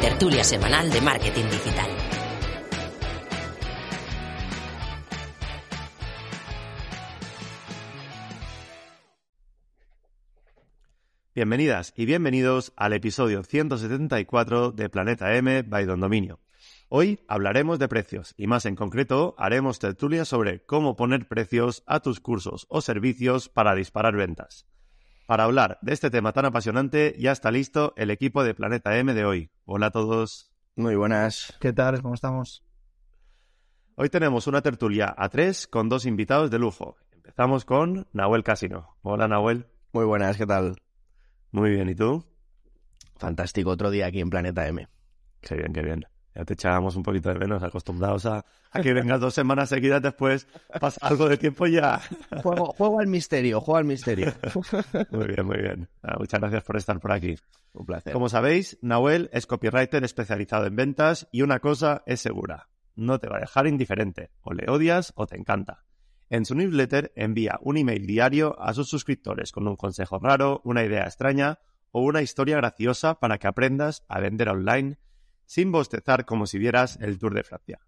Tertulia semanal de marketing digital. Bienvenidas y bienvenidos al episodio 174 de Planeta M by Don Dominio. Hoy hablaremos de precios y más en concreto haremos tertulia sobre cómo poner precios a tus cursos o servicios para disparar ventas. Para hablar de este tema tan apasionante ya está listo el equipo de Planeta M de hoy. Hola a todos. Muy buenas. ¿Qué tal? ¿Cómo estamos? Hoy tenemos una tertulia a tres con dos invitados de lujo. Empezamos con Nahuel Casino. Hola Nahuel. Muy buenas, ¿qué tal? Muy bien, ¿y tú? Fantástico, otro día aquí en Planeta M. Qué bien, qué bien. Ya te echábamos un poquito de menos, acostumbrados a, a que vengas dos semanas seguidas después, pasa algo de tiempo y ya. Juego, juego al misterio, juego al misterio. Muy bien, muy bien. Ah, muchas gracias por estar por aquí. Un placer. Como sabéis, Nahuel es copywriter especializado en ventas y una cosa es segura, no te va a dejar indiferente, o le odias o te encanta. En su newsletter envía un email diario a sus suscriptores con un consejo raro, una idea extraña o una historia graciosa para que aprendas a vender online sin bostezar como si vieras el Tour de Francia.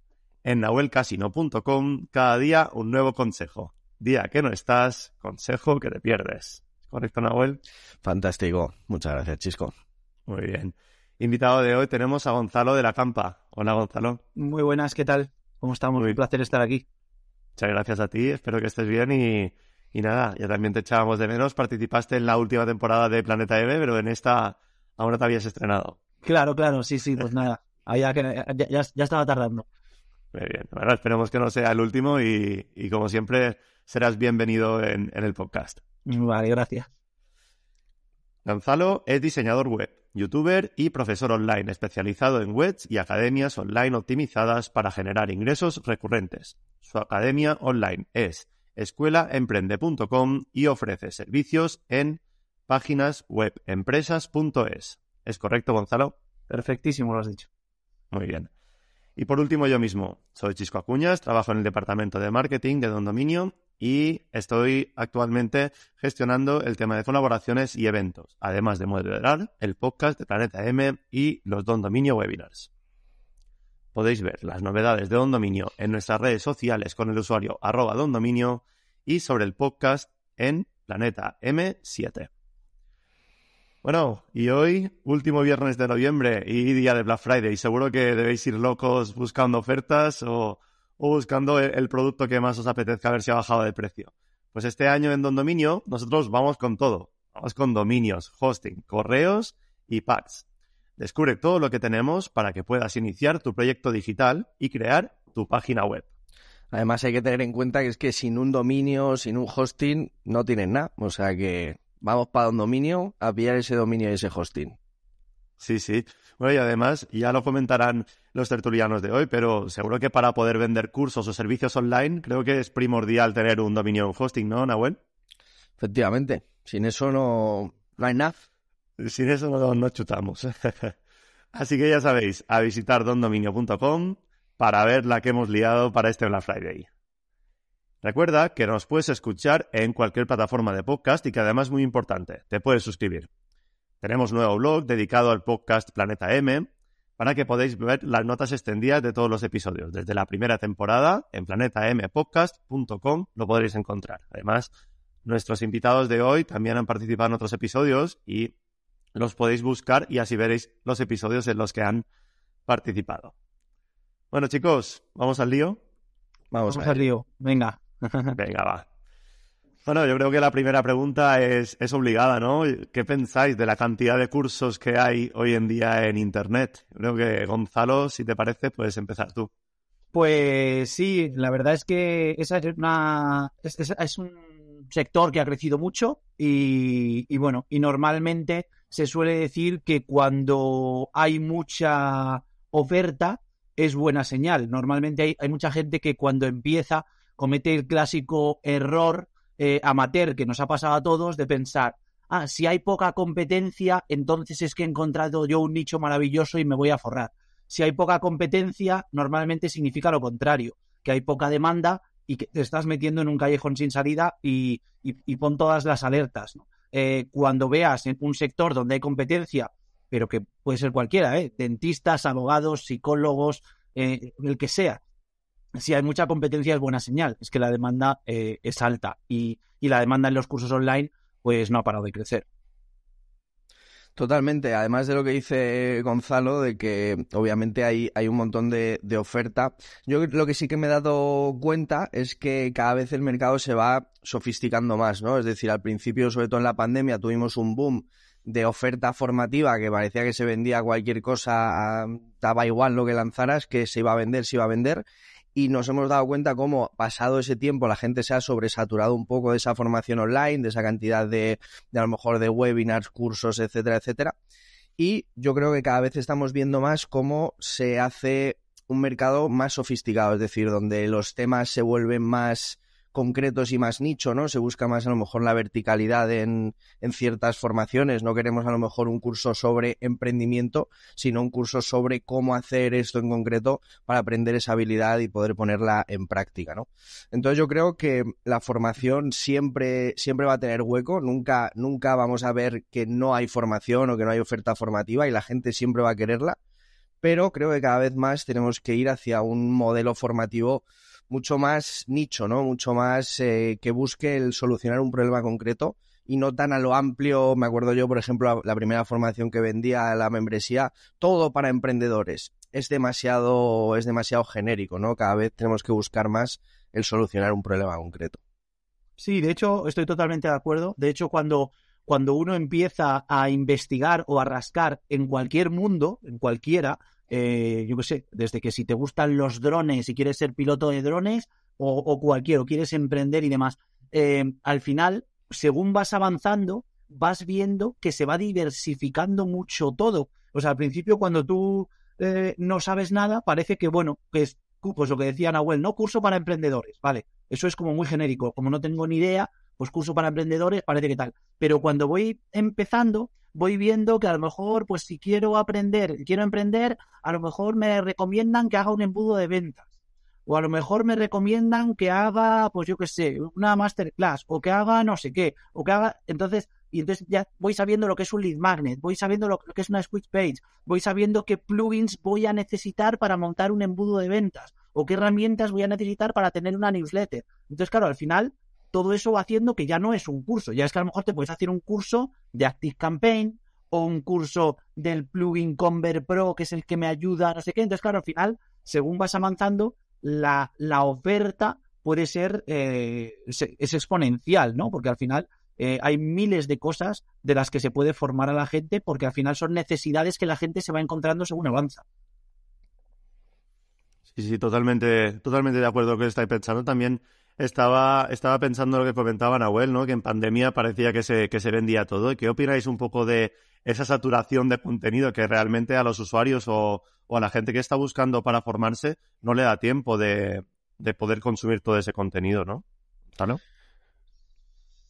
En nahuelcasino.com cada día un nuevo consejo. Día que no estás, consejo que te pierdes. ¿Correcto, Nahuel? Fantástico. Muchas gracias, Chisco. Muy bien. Invitado de hoy tenemos a Gonzalo de la Campa. Hola, Gonzalo. Muy buenas, ¿qué tal? ¿Cómo estamos? Muy- Un placer estar aquí. Muchas gracias a ti, espero que estés bien y, y nada, ya también te echábamos de menos. Participaste en la última temporada de Planeta EV, pero en esta aún no te habías estrenado. Claro, claro, sí, sí, pues nada. Había que, ya, ya- ya estaba tardando. Muy bien. Bueno, esperemos que no sea el último y, y como siempre serás bienvenido en, en el podcast. Vale, gracias. Gonzalo es diseñador web, youtuber y profesor online especializado en webs y academias online optimizadas para generar ingresos recurrentes. Su academia online es escuelaemprende.com y ofrece servicios en páginas web empresas.es. ¿Es correcto, Gonzalo? Perfectísimo, lo has dicho. Muy bien. Y por último, yo mismo. Soy Chisco Acuñas, trabajo en el departamento de marketing de Don Dominio y estoy actualmente gestionando el tema de colaboraciones y eventos, además de moderar el podcast de Planeta M y los Don Dominio Webinars. Podéis ver las novedades de Don Dominio en nuestras redes sociales con el usuario arroba Don Dominio y sobre el podcast en Planeta M7. Bueno, y hoy, último viernes de noviembre y día de Black Friday, seguro que debéis ir locos buscando ofertas o, buscando el, producto que más os apetezca ver si ha bajado de precio. Pues este año en Don Dominio nosotros vamos con todo. Vamos con dominios, hosting, correos y packs. Descubre todo lo que tenemos para que puedas iniciar tu proyecto digital y crear tu página web. Además hay que tener en cuenta que es que sin un dominio, sin un hosting, no tienes nada. O sea que vamos para un dominio a pillar ese dominio y ese hosting. Sí, sí. Bueno, y además, ya lo comentarán los tertulianos de hoy, pero seguro que para poder vender cursos o servicios online, creo que es primordial tener un dominio en hosting, ¿no, Nahuel? Efectivamente. Sin eso no, no hay nada. Sin eso no, no chutamos. Así que ya sabéis, a visitar dondominio.com para ver la que hemos liado para este Black Friday. Recuerda que nos puedes escuchar en cualquier plataforma de podcast y que además es muy importante, te puedes suscribir. Tenemos nuevo blog dedicado al podcast Planeta M. para que podáis ver las notas extendidas de todos los episodios. Desde la primera temporada en planetampodcast.com lo podréis encontrar. Además, nuestros invitados de hoy también han participado en otros episodios y los podéis buscar y así veréis los episodios en los que han participado. Bueno, chicos, ¿vamos al lío? Vamos, Vamos a al lío. Venga. Venga, va. Bueno, yo creo que la primera pregunta es, es obligada, ¿no? ¿Qué pensáis de la cantidad de cursos que hay hoy en día en Internet? Creo que, Gonzalo, si te parece, puedes empezar tú. Pues sí, la verdad es que esa es una es, es- es un sector que ha crecido mucho y, y bueno, y normalmente se suele decir que cuando hay mucha oferta es buena señal. Normalmente hay, hay mucha gente que cuando empieza comete el clásico error eh, amateur que nos ha pasado a todos de pensar, ah, si hay poca competencia, entonces es que he encontrado yo un nicho maravilloso y me voy a forrar. Si hay poca competencia, normalmente significa lo contrario, que hay poca demanda y que te estás metiendo en un callejón sin salida y, y- pon todas las alertas. Eh, cuando veas en un sector donde hay competencia, pero que puede ser cualquiera, ¿eh? dentistas, abogados, psicólogos, eh, el que sea, si hay mucha competencia es buena señal, es que la demanda eh, es alta y, la demanda en los cursos online pues no ha parado de crecer. Totalmente, además de lo que dice Gonzalo, de que obviamente hay, hay un montón de, de oferta. Yo lo que sí que me he dado cuenta es que cada vez el mercado se va sofisticando más, ¿no? Es decir, al principio, sobre todo en la pandemia, tuvimos un boom de oferta formativa que parecía que se vendía cualquier cosa, ah, daba igual lo que lanzaras, que se iba a vender, se iba a vender. Y nos hemos dado cuenta cómo, pasado ese tiempo, la gente se ha sobresaturado un poco de esa formación online, de esa cantidad de, de a lo mejor de webinars, cursos, etcétera, etcétera. Y yo creo que cada vez estamos viendo más cómo se hace un mercado más sofisticado, es decir, donde los temas se vuelven más concretos y más nicho, ¿no? Se busca más a lo mejor la verticalidad en, en ciertas formaciones. No queremos a lo mejor un curso sobre emprendimiento, sino un curso sobre cómo hacer esto en concreto para aprender esa habilidad y poder ponerla en práctica, ¿no? Entonces yo creo que la formación siempre, siempre va a tener hueco, nunca, nunca vamos a ver que no hay formación o que no hay oferta formativa y la gente siempre va a quererla, pero creo que cada vez más tenemos que ir hacia un modelo formativo mucho más nicho, ¿no? Mucho más eh, que busque el solucionar un problema concreto y no tan a lo amplio. Me acuerdo yo, por ejemplo, la, primera formación que vendía la membresía, todo para emprendedores. Es demasiado, es demasiado genérico, ¿no? Cada vez tenemos que buscar más el solucionar un problema concreto. Sí, de hecho, estoy totalmente de acuerdo. De hecho, cuando, cuando uno empieza a investigar o a rascar en cualquier mundo, en cualquiera, eh, yo qué sé, desde que si te gustan los drones y quieres ser piloto de drones o, o cualquiera, o quieres emprender y demás, eh, al final, según vas avanzando, vas viendo que se va diversificando mucho todo. O sea, al principio cuando tú eh, no sabes nada, parece que, bueno, que es pues lo que decía Nahuel, ¿no? Curso para emprendedores, vale. Eso es como muy genérico. Como no tengo ni idea, pues curso para emprendedores, parece que tal. Pero cuando voy empezando, voy viendo que a lo mejor, pues si quiero aprender, quiero emprender, a lo mejor me recomiendan que haga un embudo de ventas. O a lo mejor me recomiendan que haga, pues yo qué sé, una masterclass, o que haga no sé qué, o que haga. Entonces, y entonces ya voy sabiendo lo que es un lead magnet, voy sabiendo lo, lo que es una switch page, voy sabiendo qué plugins voy a necesitar para montar un embudo de ventas, o qué herramientas voy a necesitar para tener una newsletter. Entonces, claro, al final, todo eso va haciendo que ya no es un curso, ya es que a lo mejor te puedes hacer un curso de Active Campaign o un curso del plugin Convert Pro, que es el que me ayuda, no sé qué. Entonces, claro, al final, según vas avanzando, la, la oferta puede ser, eh, es, exponencial, ¿no? Porque al final eh, hay miles de cosas de las que se puede formar a la gente porque al final son necesidades que la gente se va encontrando según avanza. Sí, sí, totalmente, totalmente de acuerdo con lo que estáis pensando. También estaba, estaba pensando lo que comentaba Nahuel, ¿no? Que en pandemia parecía que se, que se vendía todo. ¿Qué opináis un poco de esa saturación de contenido que realmente a los usuarios o, o a la gente que está buscando para formarse no le da tiempo de, de poder consumir todo ese contenido, ¿no?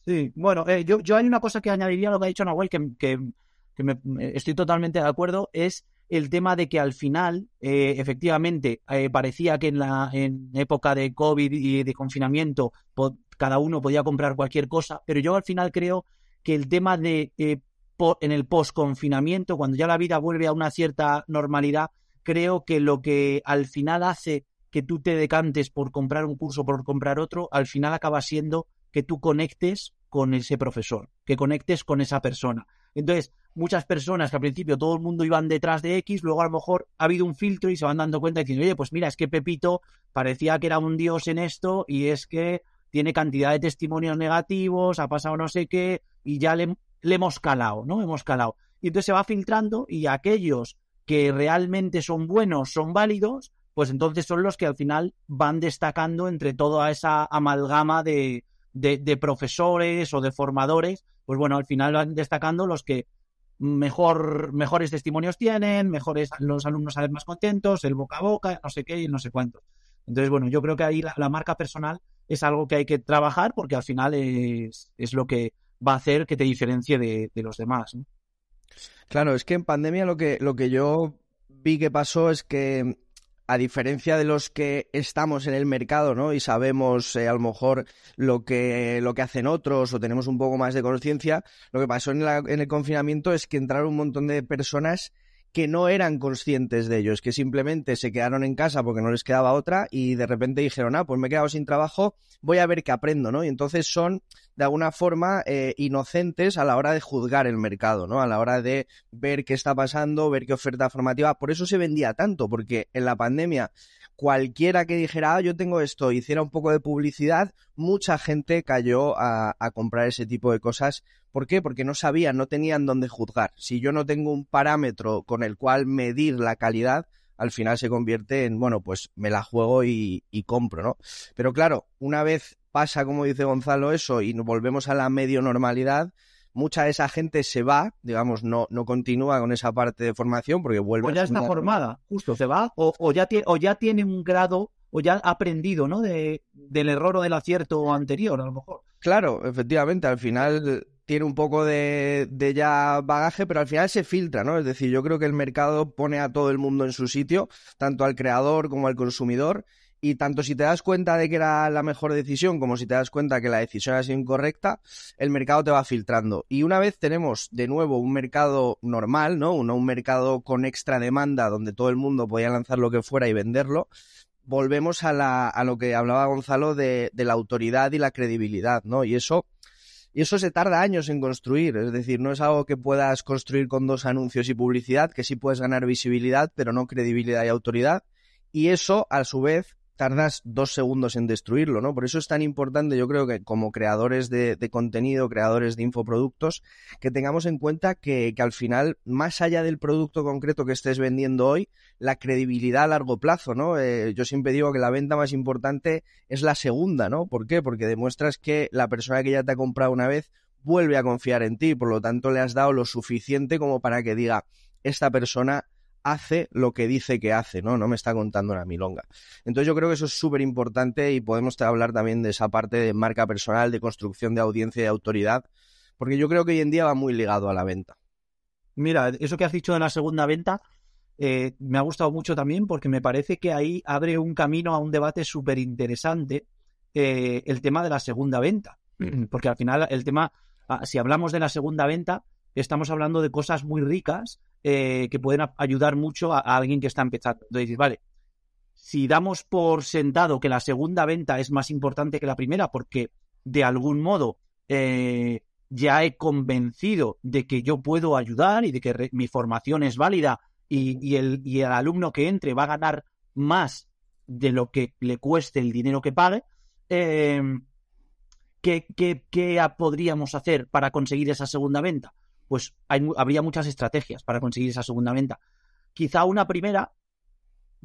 Sí, bueno, eh, yo, yo hay una cosa que añadiría a lo que ha dicho Nahuel, que, que, que me, estoy totalmente de acuerdo, es el tema de que al final, eh, efectivamente, eh, parecía que en la en época de COVID y de confinamiento cada uno podía comprar cualquier cosa, pero yo al final creo que el tema de eh, en el post-confinamiento, cuando ya la vida vuelve a una cierta normalidad, creo que lo que al final hace que tú te decantes por comprar un curso, por comprar otro, al final acaba siendo que tú conectes con ese profesor, que conectes con esa persona. Entonces, muchas personas que al principio todo el mundo iban detrás de X, luego a lo mejor ha habido un filtro y se van dando cuenta diciendo, oye, pues mira, es que Pepito parecía que era un dios en esto y es que tiene cantidad de testimonios negativos, ha pasado no sé qué y ya le, hemos calado, ¿no? Hemos calado. Y entonces se va filtrando y aquellos que realmente son buenos, son válidos, pues entonces son los que al final van destacando entre toda esa amalgama de, de, profesores o de formadores, pues bueno, al final van destacando los que mejor, mejores testimonios tienen, mejores los alumnos salen más contentos, el boca a boca, no sé qué y no sé cuánto. Entonces, bueno, yo creo que ahí la, marca personal es algo que hay que trabajar porque al final es, es lo que va a hacer que te diferencie de, los demás. Claro, es que en pandemia lo que, lo que yo vi que pasó es que a diferencia de los que estamos en el mercado, ¿no? Y sabemos eh, a lo mejor lo que, lo que hacen otros o tenemos un poco más de conciencia, lo que pasó en, en el confinamiento es que entraron un montón de personas que no eran conscientes de ellos, que simplemente se quedaron en casa porque no les quedaba otra y de repente dijeron, ah, pues me he quedado sin trabajo, voy a ver qué aprendo, ¿no? Y entonces son, de alguna forma, eh, inocentes a la hora de juzgar el mercado, ¿no? A la hora de ver qué está pasando, ver qué oferta formativa. Por eso se vendía tanto, porque en la pandemia cualquiera que dijera, ah, yo tengo esto, hiciera un poco de publicidad, mucha gente cayó a, comprar ese tipo de cosas. ¿Por qué? Porque no sabían, no tenían dónde juzgar. Si yo no tengo un parámetro con el cual medir la calidad, al final se convierte en, bueno, pues me la juego y, y compro, ¿no? Pero claro, una vez pasa, como dice Gonzalo, eso y volvemos a la medio normalidad, mucha de esa gente se va, digamos, no, no continúa con esa parte de formación porque vuelve. O ya está formada, justo, se va, o, ya tiene, o ya tiene un grado, o ya ha aprendido, ¿no? De, del error o del acierto anterior, a lo mejor. Claro, efectivamente, al final tiene un poco de, de, ya bagaje, pero al final se filtra, ¿no? Es decir, yo creo que el mercado pone a todo el mundo en su sitio, tanto al creador como al consumidor, y tanto si te das cuenta de que era la mejor decisión como si te das cuenta que la decisión ha sido incorrecta, el mercado te va filtrando. Y una vez tenemos de nuevo un mercado normal, ¿no? Un, un mercado con extra demanda donde todo el mundo podía lanzar lo que fuera y venderlo, volvemos a, la, a lo que hablaba Gonzalo de, de la autoridad y la credibilidad, ¿no? Y eso y eso se tarda años en construir, es decir, no es algo que puedas construir con dos anuncios y publicidad, que sí puedes ganar visibilidad, pero no credibilidad y autoridad. Y eso, a su vez, tardas dos segundos en destruirlo, ¿no? Por eso es tan importante, yo creo que como creadores de, contenido, creadores de infoproductos, que tengamos en cuenta que, al final, más allá del producto concreto que estés vendiendo hoy, la credibilidad a largo plazo, ¿no? Eh, yo siempre digo que la venta más importante es la segunda, ¿no? ¿Por qué? Porque demuestras que la persona que ya te ha comprado una vez vuelve a confiar en ti, por lo tanto le has dado lo suficiente como para que diga, esta persona hace lo que dice que hace, ¿no? No me está contando una milonga. Entonces yo creo que eso es súper importante y podemos hablar también de esa parte de marca personal, de construcción de audiencia y de autoridad, porque yo creo que hoy en día va muy ligado a la venta. Mira, eso que has dicho de la segunda venta eh, me ha gustado mucho también porque me parece que ahí abre un camino a un debate súper interesante eh, el tema de la segunda venta. Porque al final el tema, ah, si hablamos de la segunda venta, estamos hablando de cosas muy ricas eh, que pueden ayudar mucho a, alguien que está empezando. Entonces, vale, si damos por sentado que la segunda venta es más importante que la primera, porque de algún modo eh, ya he convencido de que yo puedo ayudar y de que mi formación es válida y, el, alumno que entre va a ganar más de lo que le cueste el dinero que pague, eh, ¿qué, qué, qué podríamos hacer para conseguir esa segunda venta? Pues habría muchas estrategias para conseguir esa segunda venta. Quizá una primera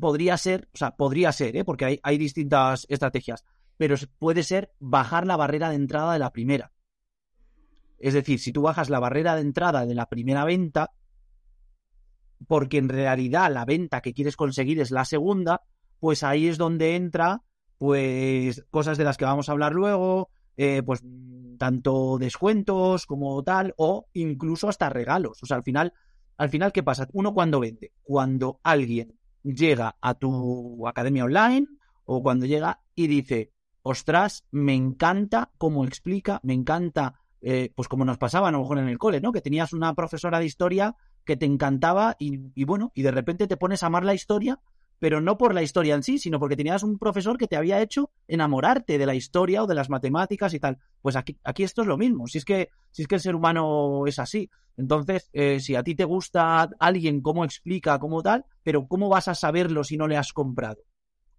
podría ser, o sea, podría ser, ¿eh? porque hay, hay distintas estrategias, pero puede ser bajar la barrera de entrada de la primera. Es decir, si tú bajas la barrera de entrada de la primera venta, porque en realidad la venta que quieres conseguir es la segunda, pues ahí es donde entra, pues, cosas de las que vamos a hablar luego, eh, pues tanto descuentos como tal, o incluso hasta regalos. O sea, al final, al final, ¿qué pasa? Uno cuando vende, cuando alguien llega a tu academia online o cuando llega y dice, ostras, me encanta cómo explica, me encanta eh, pues como nos pasaba a lo mejor en el cole, ¿no? Que tenías una profesora de historia que te encantaba y bueno, y de repente te pones a amar la historia pero no por la historia en sí, sino porque tenías un profesor que te había hecho enamorarte de la historia o de las matemáticas y tal. Pues aquí, aquí esto es lo mismo, si es que, si es que el ser humano es así. Entonces, eh, si a ti te gusta alguien, cómo explica, cómo tal, pero ¿cómo vas a saberlo si no le has comprado?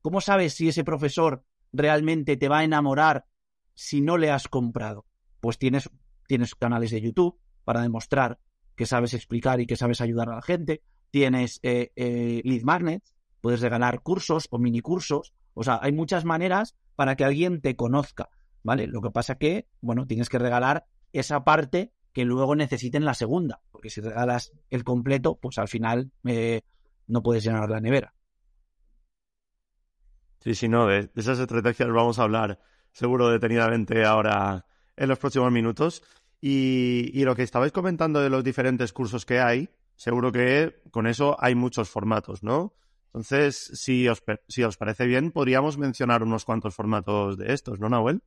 ¿Cómo sabes si ese profesor realmente te va a enamorar si no le has comprado? Pues tienes, tienes canales de YouTube para demostrar que sabes explicar y que sabes ayudar a la gente. Tienes eh, eh, lead magnets, puedes regalar cursos o mini cursos, o sea, hay muchas maneras para que alguien te conozca, ¿vale? Lo que pasa que, bueno, tienes que regalar esa parte que luego necesiten la segunda, porque si regalas el completo, pues al final eh, no puedes llenar la nevera. Sí, sí, no, de, esas estrategias vamos a hablar seguro detenidamente ahora en los próximos minutos. Y, y, lo que estabais comentando de los diferentes cursos que hay, seguro que con eso hay muchos formatos, ¿no? Entonces, si os, si os parece bien, podríamos mencionar unos cuantos formatos de estos, ¿no, Nahuel?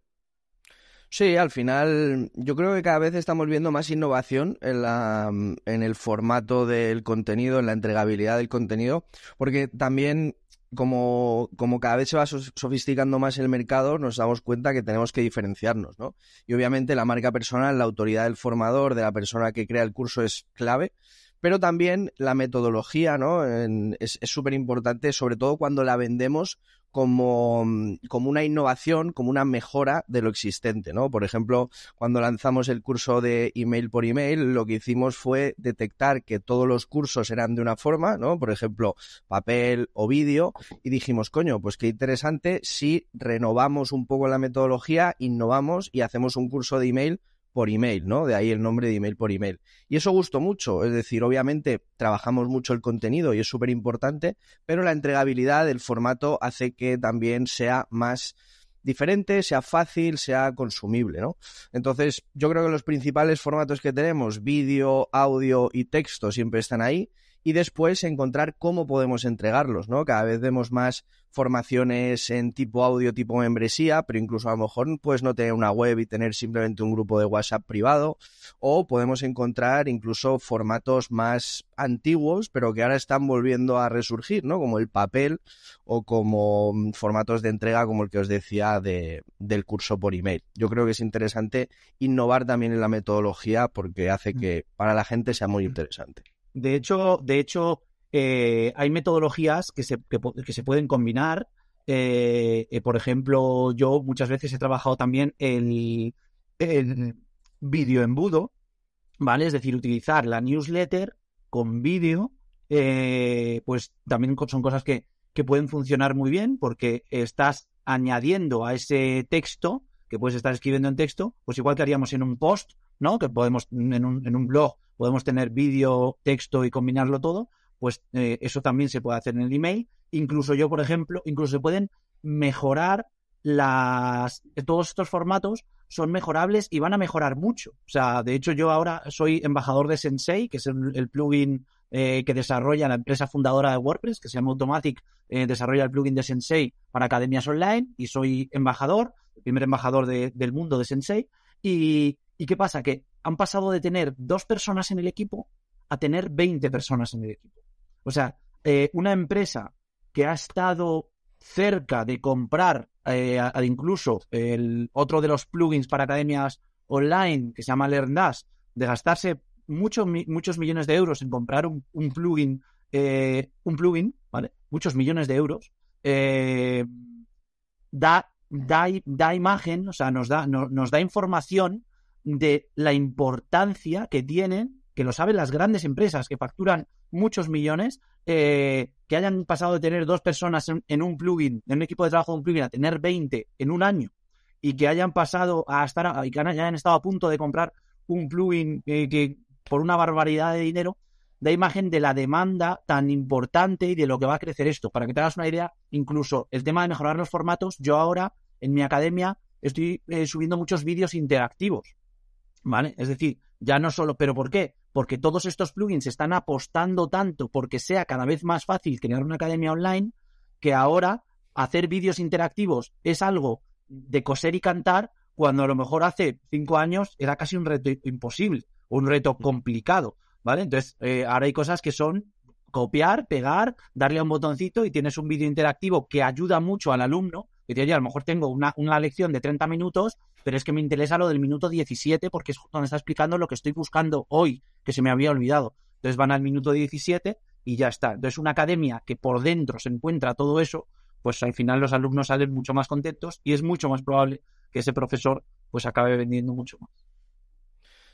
Sí, al final yo creo que cada vez estamos viendo más innovación en, la, en el formato del contenido, en la entregabilidad del contenido, porque también como, como cada vez se va sofisticando más el mercado, nos damos cuenta que tenemos que diferenciarnos, ¿no? Y obviamente la marca personal, la autoridad del formador, de la persona que crea el curso es clave, pero también la metodología, ¿no? es súper importante, sobre todo cuando la vendemos como, como, una innovación, como una mejora de lo existente, ¿no? Por ejemplo, cuando lanzamos el curso de email por email, lo que hicimos fue detectar que todos los cursos eran de una forma, ¿no? Por ejemplo, papel o vídeo, y dijimos, coño, pues qué interesante si renovamos un poco la metodología, innovamos y hacemos un curso de email por email, ¿no? De ahí el nombre de email por email. Y eso gustó mucho, es decir, obviamente trabajamos mucho el contenido y es súper importante, pero la entregabilidad del formato hace que también sea más diferente, sea fácil, sea consumible, ¿no? Entonces, yo creo que los principales formatos que tenemos, vídeo, audio y texto, siempre están ahí y después encontrar cómo podemos entregarlos, ¿no? Cada vez vemos más formaciones en tipo audio, tipo membresía, pero incluso a lo mejor puedes no tener una web y tener simplemente un grupo de WhatsApp privado, o podemos encontrar incluso formatos más antiguos, pero que ahora están volviendo a resurgir, ¿no? Como el papel o como mm, formatos de entrega como el que os decía de, del curso por email. Yo creo que es interesante innovar también en la metodología porque hace mm. que para la gente sea muy interesante. De hecho, de hecho eh, hay metodologías que se, que, se pueden combinar. Eh, eh, por ejemplo, yo muchas veces he trabajado también el, el vídeo embudo, ¿vale? Es decir, utilizar la newsletter con vídeo, pues también son cosas que, que pueden funcionar muy bien porque estás añadiendo a ese texto que puedes estar escribiendo en texto, pues igual que haríamos en un post, ¿no? Que podemos en un, en un blog podemos tener vídeo, texto y combinarlo todo, pues eh, eso también se puede hacer en el email. Incluso yo, por ejemplo, incluso se pueden mejorar las todos estos formatos son mejorables y van a mejorar mucho. O sea, de hecho yo ahora soy embajador de Sensei, que es el, plugin eh, que desarrolla la empresa fundadora de WordPress, que se llama Automatic, eh, desarrolla el plugin de Sensei para academias online y soy embajador, primer embajador del mundo de Sensei. Y, ¿Y qué pasa? Que han pasado de tener dos personas en el equipo a tener 20 personas en el equipo. O sea, eh, una empresa que ha estado cerca de comprar eh, incluso el otro de los plugins para academias online que se llama LearnDash, de gastarse muchos muchos millones de euros en comprar un, plugin, eh, un plugin, ¿vale? Muchos millones de euros, da, da, da, imagen, o sea, nos da, nos da información de la importancia que tienen, que lo saben las grandes empresas que facturan muchos millones, eh, que hayan pasado de tener dos personas en, un plugin, en un equipo de trabajo de un plugin, a tener 20 en un año, y que hayan pasado a estar, y que hayan estado a punto de comprar un plugin eh, que por una barbaridad de dinero, da imagen de la demanda tan importante y de lo que va a crecer esto. Para que te hagas una idea, incluso el tema de mejorar los formatos, yo ahora en mi academia estoy eh, subiendo muchos vídeos interactivos. ¿Vale? Es decir, ya no solo, pero ¿por qué? Porque todos estos plugins están apostando tanto porque sea cada vez más fácil crear una academia online que ahora hacer vídeos interactivos es algo de coser y cantar cuando a lo mejor hace cinco años era casi un reto imposible, un reto complicado, ¿vale? Entonces, eh, ahora hay cosas que son copiar, pegar, darle a un botoncito y tienes un vídeo interactivo que ayuda mucho al alumno. Que te, oye, a lo mejor tengo una, una lección de 30 minutos, pero es que me interesa lo del minuto 17 porque es donde está explicando lo que estoy buscando hoy, que se me había olvidado. Entonces van al minuto 17 y ya está. Entonces una academia que por dentro se encuentra todo eso, pues al final los alumnos salen mucho más contentos y es mucho más probable que ese profesor pues acabe vendiendo mucho más.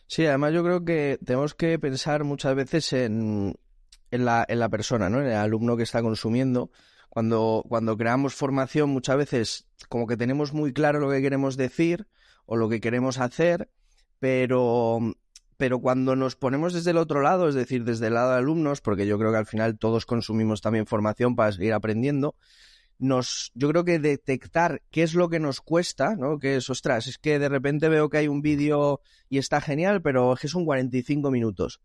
Sí, además yo creo que tenemos que pensar muchas veces en, en la, en la persona, ¿no? En el alumno que está consumiendo. Cuando, cuando creamos formación, muchas veces como que tenemos muy claro lo que queremos decir o lo que queremos hacer, pero, pero cuando nos ponemos desde el otro lado, es decir, desde el lado de alumnos, porque yo creo que al final todos consumimos también formación para seguir aprendiendo, nos, yo creo que detectar qué es lo que nos cuesta, ¿no? Que es, ostras, es que de repente veo que hay un vídeo y está genial, pero es que son 45 minutos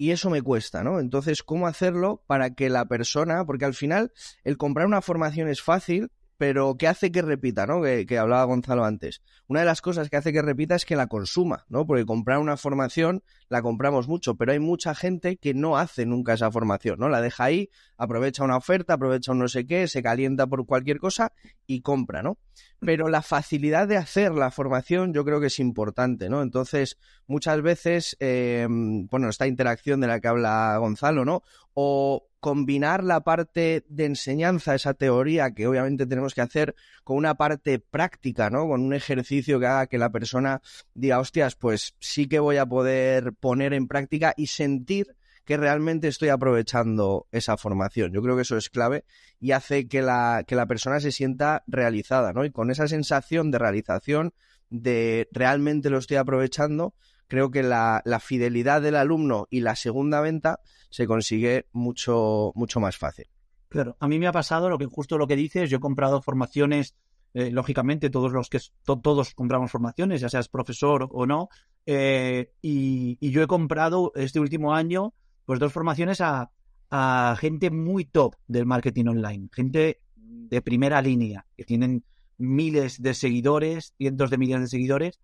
y eso me cuesta, ¿no? Entonces, ¿cómo hacerlo para que la persona, porque al final el comprar una formación es fácil, pero ¿qué hace que repita, ¿no? Que, hablaba Gonzalo antes. Una de las cosas que hace que repita es que la consuma, ¿no? Porque comprar una formación la compramos mucho, pero hay mucha gente que no hace nunca esa formación, ¿no? La deja ahí, aprovecha una oferta, aprovecha un no sé qué, se calienta por cualquier cosa y compra, ¿no? Pero la facilidad de hacer la formación yo creo que es importante, ¿no? Entonces, muchas veces, eh, bueno, esta interacción de la que habla Gonzalo, ¿no? O combinar la parte de enseñanza, esa teoría que obviamente tenemos que hacer, con una parte práctica, ¿no? Con un ejercicio que haga que la persona diga, hostias, pues sí que voy a poder poner en práctica y sentir que realmente estoy aprovechando esa formación. Yo creo que eso es clave y hace que la, que la persona se sienta realizada, ¿no? Y con esa sensación de realización, de realmente lo estoy aprovechando, creo que la, fidelidad del alumno y la segunda venta se consigue mucho, mucho más fácil. Claro, a mí me ha pasado lo que justo lo que dices, yo he comprado formaciones, eh, lógicamente todos los que todos compramos formaciones, ya seas profesor o no, eh, y, yo he comprado este último año pues dos formaciones a, a gente muy top del marketing online, gente de primera línea, que tienen miles de seguidores, cientos de millones de seguidores,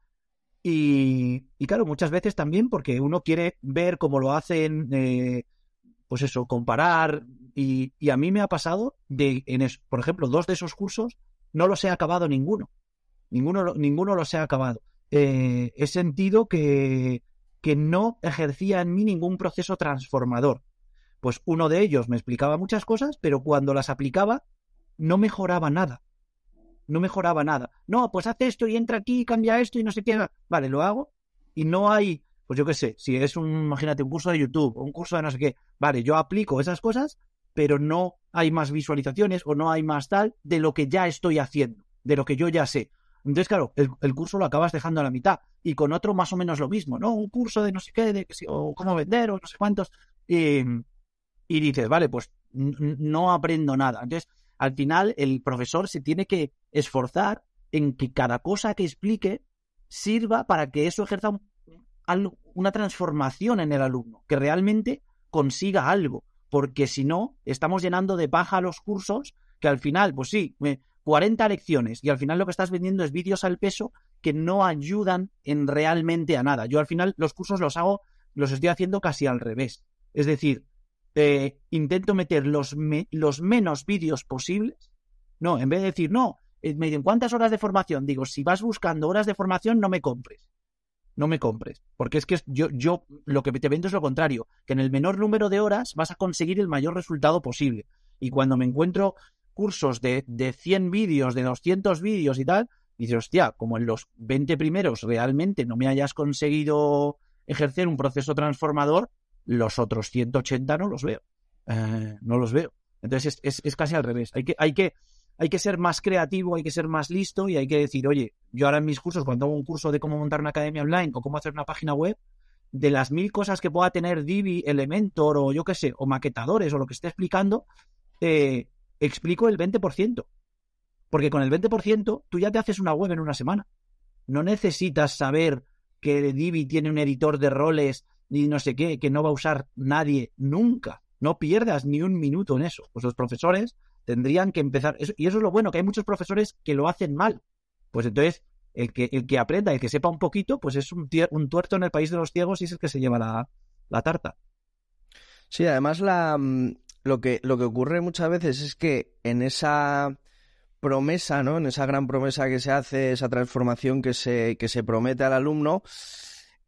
y, claro, muchas veces también porque uno quiere ver cómo lo hacen, eh, pues eso, comparar. Y, a mí me ha pasado de, en por ejemplo, dos de esos cursos no los he acabado ninguno. Ninguno, ninguno los he acabado. Eh, he sentido que, que no ejercía en mí ningún proceso transformador. Pues uno de ellos me explicaba muchas cosas, pero cuando las aplicaba no mejoraba nada no mejoraba nada. No, pues hace esto y entra aquí, cambia esto y no sé qué. Vale, lo hago y no hay, pues yo qué sé, si es un, imagínate, un curso de YouTube un curso de no sé qué, vale, yo aplico esas cosas, pero no hay más visualizaciones o no hay más tal de lo que ya estoy haciendo, de lo que yo ya sé. Entonces, claro, el, curso lo acabas dejando a la mitad y con otro más o menos lo mismo, ¿no? Un curso de no sé qué, de, o cómo vender o no sé cuántos. Y, y dices, vale, pues no aprendo nada. Entonces, al final el profesor se tiene que esforzar en que cada cosa que explique sirva para que eso ejerza una transformación en el alumno, que realmente consiga algo, porque si no, estamos llenando de paja los cursos que al final, pues sí, 40 lecciones y al final lo que estás vendiendo es vídeos al peso que no ayudan en realmente a nada. Yo al final los cursos los hago, los estoy haciendo casi al revés. Es decir, eh, intento meter los, los menos vídeos posibles. No, en vez de decir, no, me dicen, ¿cuántas horas de formación? Digo, si vas buscando horas de formación, no me compres. No me compres. Porque es que yo, yo lo que te vendo es lo contrario, que en el menor número de horas vas a conseguir el mayor resultado posible. Y cuando me encuentro cursos de, de 100 vídeos, de 200 vídeos y tal, dices, hostia, como en los 20 primeros realmente no me hayas conseguido ejercer un proceso transformador, los otros 180 no los veo. Eh, no los veo. Entonces es, es, casi al revés. Hay que, hay, que, hay que ser más creativo, hay que ser más listo y hay que decir, oye, yo ahora en mis cursos, cuando hago un curso de cómo montar una academia online o cómo hacer una página web, de las mil cosas que pueda tener Divi, Elementor o yo qué sé, o maquetadores o lo que esté explicando, explico el 20%. Porque con el 20% tú ya te haces una web en una semana. No necesitas saber que Divi tiene un editor de roles ni no sé qué, que no va a usar nadie nunca. No pierdas ni un minuto en eso. Pues los profesores tendrían que empezar. y eso es lo bueno, que hay muchos profesores que lo hacen mal. Pues entonces, el que, el que aprenda, el que sepa un poquito, pues es un, un tuerto en el país de los ciegos y es el que se lleva la, la tarta. Sí, además la, mm, lo, que, lo que ocurre muchas veces es que en esa promesa, ¿no? En esa gran promesa que se hace, esa transformación que se, que se promete al alumno,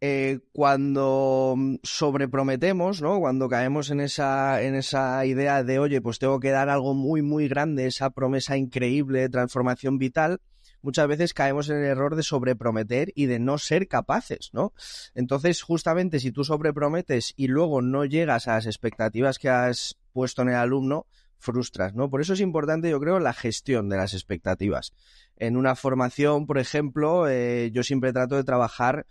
eh, cuando sobreprometemos, ¿no? Cuando caemos en esa, en esa idea de, oye, pues tengo que dar algo muy, muy grande, esa promesa increíble transformación vital, muchas veces caemos en el error de sobreprometer y de no ser capaces, ¿no? Entonces, justamente si tú sobreprometes y luego no llegas a las expectativas que has puesto en el alumno, frustras, ¿no? Por eso es importante, yo creo, la gestión de las expectativas. En una formación, por ejemplo, eh, yo siempre trato de trabajar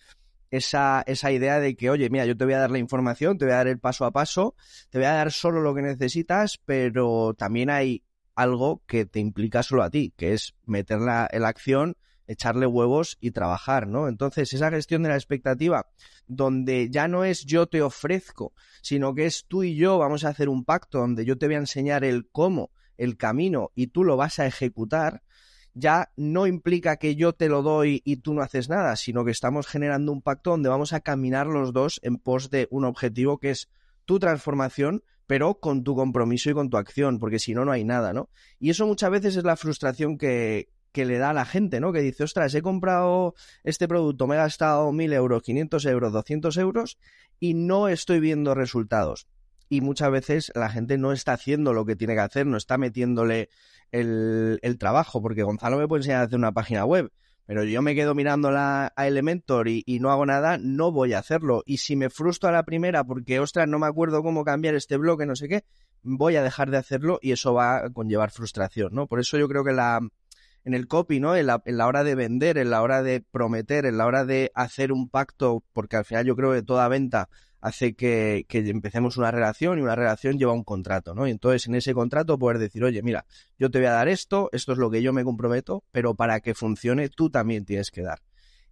esa, esa idea de que, oye, mira, yo te voy a dar la información, te voy a dar el paso a paso, te voy a dar solo lo que necesitas, pero también hay algo que te implica solo a ti, que es meterla en la acción, echarle huevos y trabajar, ¿no? Entonces, esa gestión de la expectativa, donde ya no es yo te ofrezco, sino que es tú y yo vamos a hacer un pacto donde yo te voy a enseñar el cómo, el camino y tú lo vas a ejecutar, ya no implica que yo te lo doy y tú no haces nada, sino que estamos generando un pacto donde vamos a caminar los dos en pos de un objetivo que es tu transformación, pero con tu compromiso y con tu acción, porque si no, no hay nada, ¿no? Y eso muchas veces es la frustración que, que le da a la gente, ¿no? Que dice, ostras, he comprado este producto, me he gastado mil euros, 500 euros, 200 euros y no estoy viendo resultados. Y muchas veces la gente no está haciendo lo que tiene que hacer, no está metiéndole el, el trabajo, porque Gonzalo me puede enseñar a hacer una página web, pero yo me quedo mirándola a Elementor y, y, no hago nada, no voy a hacerlo. Y si me frustro a la primera porque, ostras, no me acuerdo cómo cambiar este bloque, no sé qué, voy a dejar de hacerlo y eso va a conllevar frustración, ¿no? Por eso yo creo que la, en el copy, ¿no? En la, en la hora de vender, en la hora de prometer, en la hora de hacer un pacto, porque al final yo creo que toda venta hace que, empecemos una relación y una relación lleva un contrato, ¿no? Y entonces en ese contrato poder decir, oye, mira, yo te voy a dar esto, esto es lo que yo me comprometo, pero para que funcione tú también tienes que dar.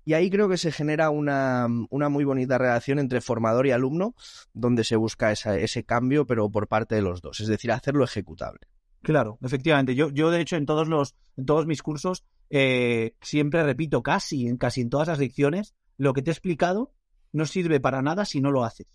Y ahí creo que se genera una, una muy bonita relación entre formador y alumno, donde se busca ese cambio, pero por parte de los dos, es decir, hacerlo ejecutable. Claro, efectivamente. Yo, yo de hecho, en todos los, en todos mis cursos, eh, siempre repito casi, en casi en todas las lecciones, lo que te he explicado no sirve para nada si no lo haces.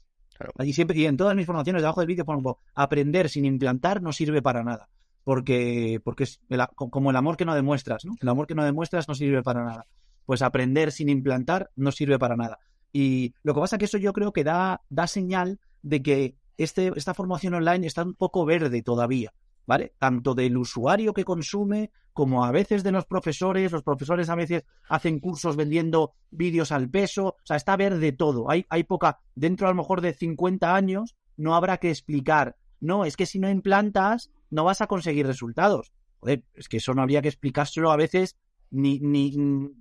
Allí siempre, y en todas mis formaciones debajo del vídeo pongo aprender sin implantar no sirve para nada. Porque, porque es como el amor que no demuestras, ¿no? El amor que no demuestras no sirve para nada. Pues aprender sin implantar no sirve para nada. Y lo que pasa es que eso yo creo que da, da señal de que este, esta formación online está un poco verde todavía. ¿Vale? Tanto del usuario que consume como a veces de los profesores. Los profesores a veces hacen cursos vendiendo vídeos al peso. O sea, está verde todo. Hay, hay poca. Dentro a lo mejor de 50 años no habrá que explicar. No, es que si no implantas no vas a conseguir resultados. Joder, es que eso no habría que explicárselo a veces ni, ni,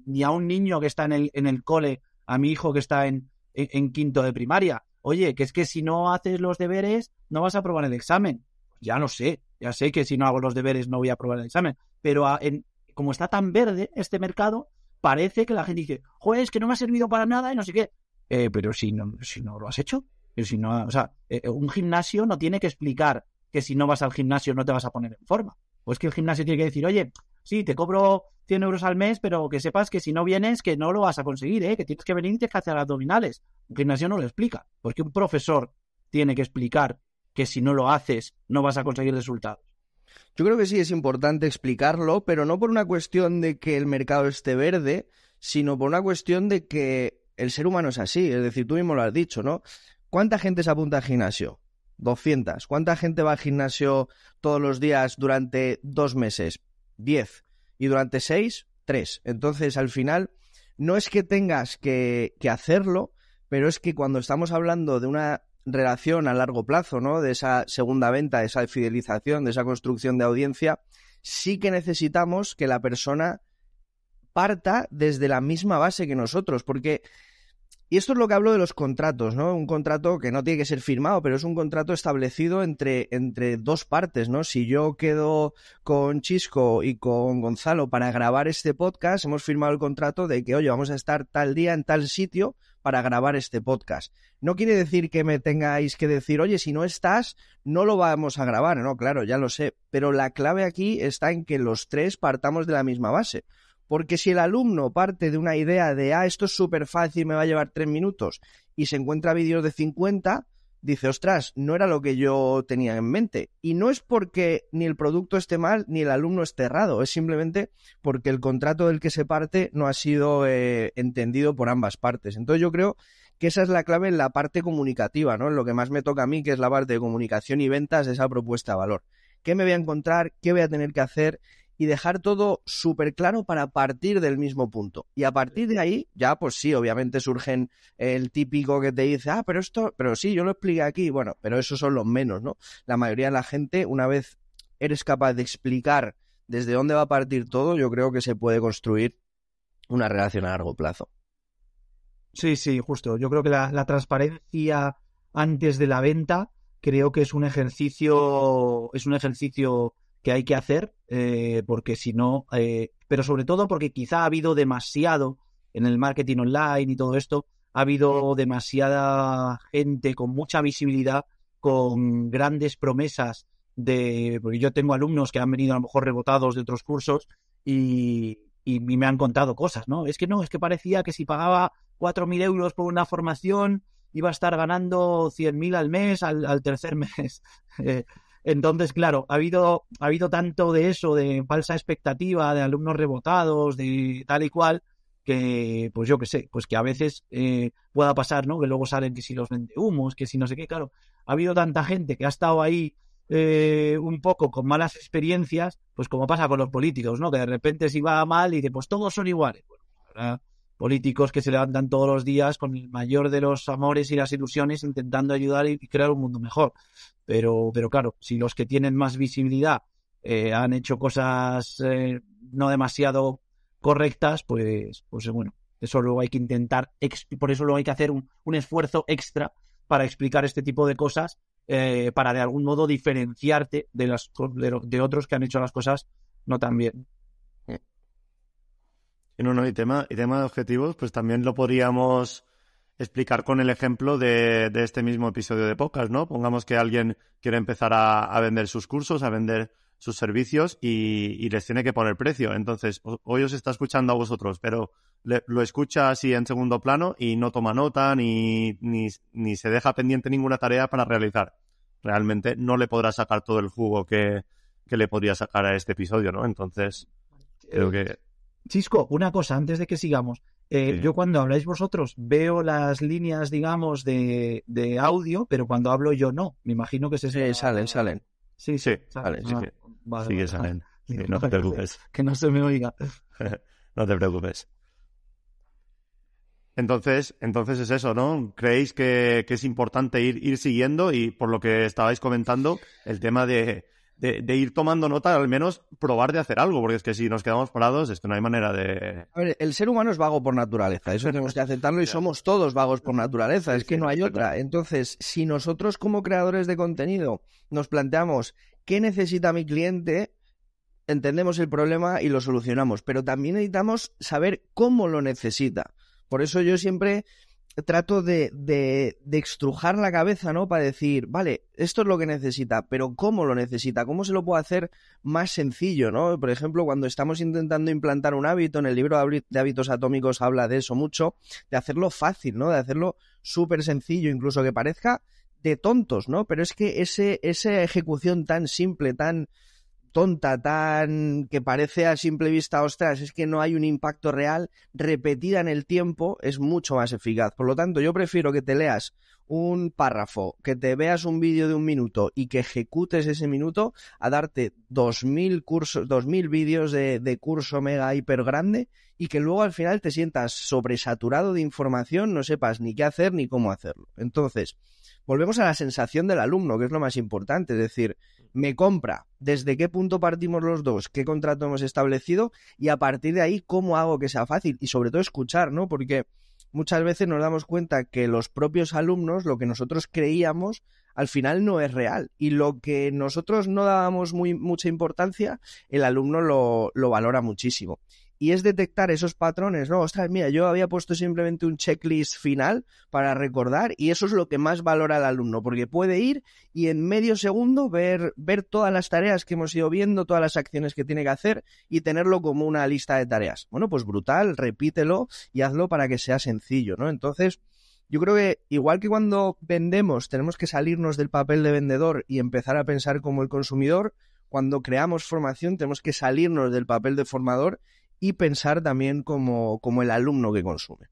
ni a un niño que está en el, en el cole, a mi hijo que está en, en quinto de primaria. Oye, que es que si no haces los deberes no vas a aprobar el examen. Ya no sé, ya sé que si no hago los deberes no voy a aprobar el examen, pero como está tan verde este mercado, parece que la gente dice, joder, es que no me ha servido para nada y no sé qué. Eh, pero si no, si no lo has hecho, si no, o sea, eh, un gimnasio no tiene que explicar que si no vas al gimnasio no te vas a poner en forma. O es que el gimnasio tiene que decir, oye, sí, te cobro 100 euros al mes, pero que sepas que si no vienes, que no lo vas a conseguir, ¿eh? que tienes que venir y tienes que hacer abdominales. Un gimnasio no lo explica, porque un profesor tiene que explicar que si no lo haces no vas a conseguir resultados. Yo creo que sí es importante explicarlo, pero no por una cuestión de que el mercado esté verde, sino por una cuestión de que el ser humano es así. Es decir, tú mismo lo has dicho, ¿no? ¿Cuánta gente se apunta al gimnasio? 200. ¿Cuánta gente va al gimnasio todos los días durante dos meses? 10. Y durante seis, tres. Entonces, al final, no es que tengas que, que hacerlo, pero es que cuando estamos hablando de una relación a largo plazo, ¿no? De esa segunda venta, de esa fidelización, de esa construcción de audiencia, sí que necesitamos que la persona parta desde la misma base que nosotros, porque y esto es lo que hablo de los contratos, ¿no? Un contrato que no tiene que ser firmado, pero es un contrato establecido entre, entre dos partes, ¿no? Si yo quedo con Chisco y con Gonzalo para grabar este podcast, hemos firmado el contrato de que, oye, vamos a estar tal día en tal sitio para grabar este podcast. No quiere decir que me tengáis que decir, oye, si no estás, no lo vamos a grabar. No, claro, ya lo sé. Pero la clave aquí está en que los tres partamos de la misma base Porque si el alumno parte de una idea de, ah, esto es súper fácil, me va a llevar tres minutos, y se encuentra vídeos de 50, dice, ostras, no era lo que yo tenía en mente. Y no es porque ni el producto esté mal ni el alumno esté errado, es simplemente porque el contrato del que se parte no ha sido eh, entendido por ambas partes. Entonces yo creo que esa es la clave en la parte comunicativa, ¿no? En lo que más me toca a mí, que es la parte de comunicación y ventas, esa propuesta de valor. ¿Qué me voy a encontrar? ¿Qué voy a tener que hacer? Y dejar todo súper claro para partir del mismo punto. Y a partir de ahí, ya pues sí, obviamente surgen el típico que te dice, ah, pero esto, pero sí, yo lo expliqué aquí, bueno, pero esos son los menos, ¿no? La mayoría de la gente, una vez eres capaz de explicar desde dónde va a partir todo, yo creo que se puede construir una relación a largo plazo. Sí, sí, justo. Yo creo que la, la transparencia antes de la venta creo que es un ejercicio, es un ejercicio que hay que hacer, eh, porque si no, eh, pero sobre todo porque quizá ha habido demasiado en el marketing online y todo esto, ha habido demasiada gente con mucha visibilidad, con grandes promesas de, porque yo tengo alumnos que han venido a lo mejor rebotados de otros cursos y, y, me han contado cosas, ¿no? Es que no, es que parecía que si pagaba 4.000 euros por una formación iba a estar ganando 100.000 al mes al, tercer mes. Eh, entonces, claro, ha habido, ha habido tanto de eso, de falsa expectativa, de alumnos rebotados, de tal y cual, que, pues yo qué sé, pues que a veces eh, pueda pasar, ¿no? Que luego salen que si los vende humos, que si no sé qué, claro. Ha habido tanta gente que ha estado ahí eh, un poco con malas experiencias, pues como pasa con los políticos, ¿no? Que de repente si va mal y dice, pues todos son iguales. Bueno, políticos que se levantan todos los días con el mayor de los amores y las ilusiones intentando ayudar y crear un mundo mejor. Pero, pero claro, si los que tienen más visibilidad eh, han hecho cosas eh, no demasiado correctas, pues, pues bueno, eso luego hay que intentar, por eso luego hay que hacer un, un esfuerzo extra para explicar este tipo de cosas, eh, para de algún modo diferenciarte de, las, de, de otros que han hecho las cosas no tan bien. Y no, no, y tema, y tema de objetivos, pues también lo podríamos explicar con el ejemplo de, de este mismo episodio de podcast, ¿no? Pongamos que alguien quiere empezar a, a vender sus cursos, a vender sus servicios y, y, les tiene que poner precio. Entonces, hoy os está escuchando a vosotros, pero le, lo escucha así en segundo plano y no toma nota ni, ni, ni se deja pendiente ninguna tarea para realizar. Realmente no le podrá sacar todo el jugo que, que le podría sacar a este episodio, ¿no? Entonces, creo que Chisco, una cosa, antes de que sigamos. Eh, sí. Yo cuando habláis vosotros veo las líneas, digamos, de, de, audio, pero cuando hablo yo no. Me imagino que se sí, salen, salen. Sí, sí, salen. Sí, ah, sí, vale, sí que salen. Sí, no te preocupes. Que no se me oiga. no te preocupes. Entonces, entonces es eso, ¿no? ¿Creéis que, que es importante ir, ir siguiendo? Y por lo que estabais comentando, el tema de, de, de, ir tomando nota, al menos probar de hacer algo, porque es que si nos quedamos parados, es que no hay manera de... A ver, el ser humano es vago por naturaleza, eso tenemos que aceptarlo y somos todos vagos por naturaleza, es que no hay otra. Entonces, si nosotros como creadores de contenido nos planteamos qué necesita mi cliente, entendemos el problema y lo solucionamos, pero también necesitamos saber cómo lo necesita. Por eso yo siempre trato de, de, de, extrujar la cabeza, ¿no? Para decir, vale, esto es lo que necesita, pero ¿cómo lo necesita? ¿Cómo se lo puedo hacer más sencillo, ¿no? Por ejemplo, cuando estamos intentando implantar un hábito, en el libro de hábitos atómicos habla de eso mucho, de hacerlo fácil, ¿no? De hacerlo súper sencillo, incluso que parezca de tontos, ¿no? Pero es que ese, esa ejecución tan simple, tan tonta, tan que parece a simple vista, ostras, es que no hay un impacto real, repetida en el tiempo, es mucho más eficaz. Por lo tanto, yo prefiero que te leas un párrafo, que te veas un vídeo de un minuto y que ejecutes ese minuto a darte dos mil cursos, dos mil vídeos de, de curso mega hiper grande y que luego al final te sientas sobresaturado de información, no sepas ni qué hacer ni cómo hacerlo. Entonces, volvemos a la sensación del alumno, que es lo más importante, es decir, me compra, desde qué punto partimos los dos, qué contrato hemos establecido y a partir de ahí cómo hago que sea fácil y sobre todo escuchar, ¿no? Porque muchas veces nos damos cuenta que los propios alumnos, lo que nosotros creíamos, al final no es real y lo que nosotros no dábamos muy, mucha importancia, el alumno lo, lo valora muchísimo. Y es detectar esos patrones, ¿no? Ostras, mira, yo había puesto simplemente un checklist final para recordar y eso es lo que más valora el alumno, porque puede ir y en medio segundo ver, ver todas las tareas que hemos ido viendo, todas las acciones que tiene que hacer y tenerlo como una lista de tareas. Bueno, pues brutal, repítelo y hazlo para que sea sencillo, ¿no? Entonces, yo creo que igual que cuando vendemos tenemos que salirnos del papel de vendedor y empezar a pensar como el consumidor, cuando creamos formación tenemos que salirnos del papel de formador y pensar también como, como el alumno que consume.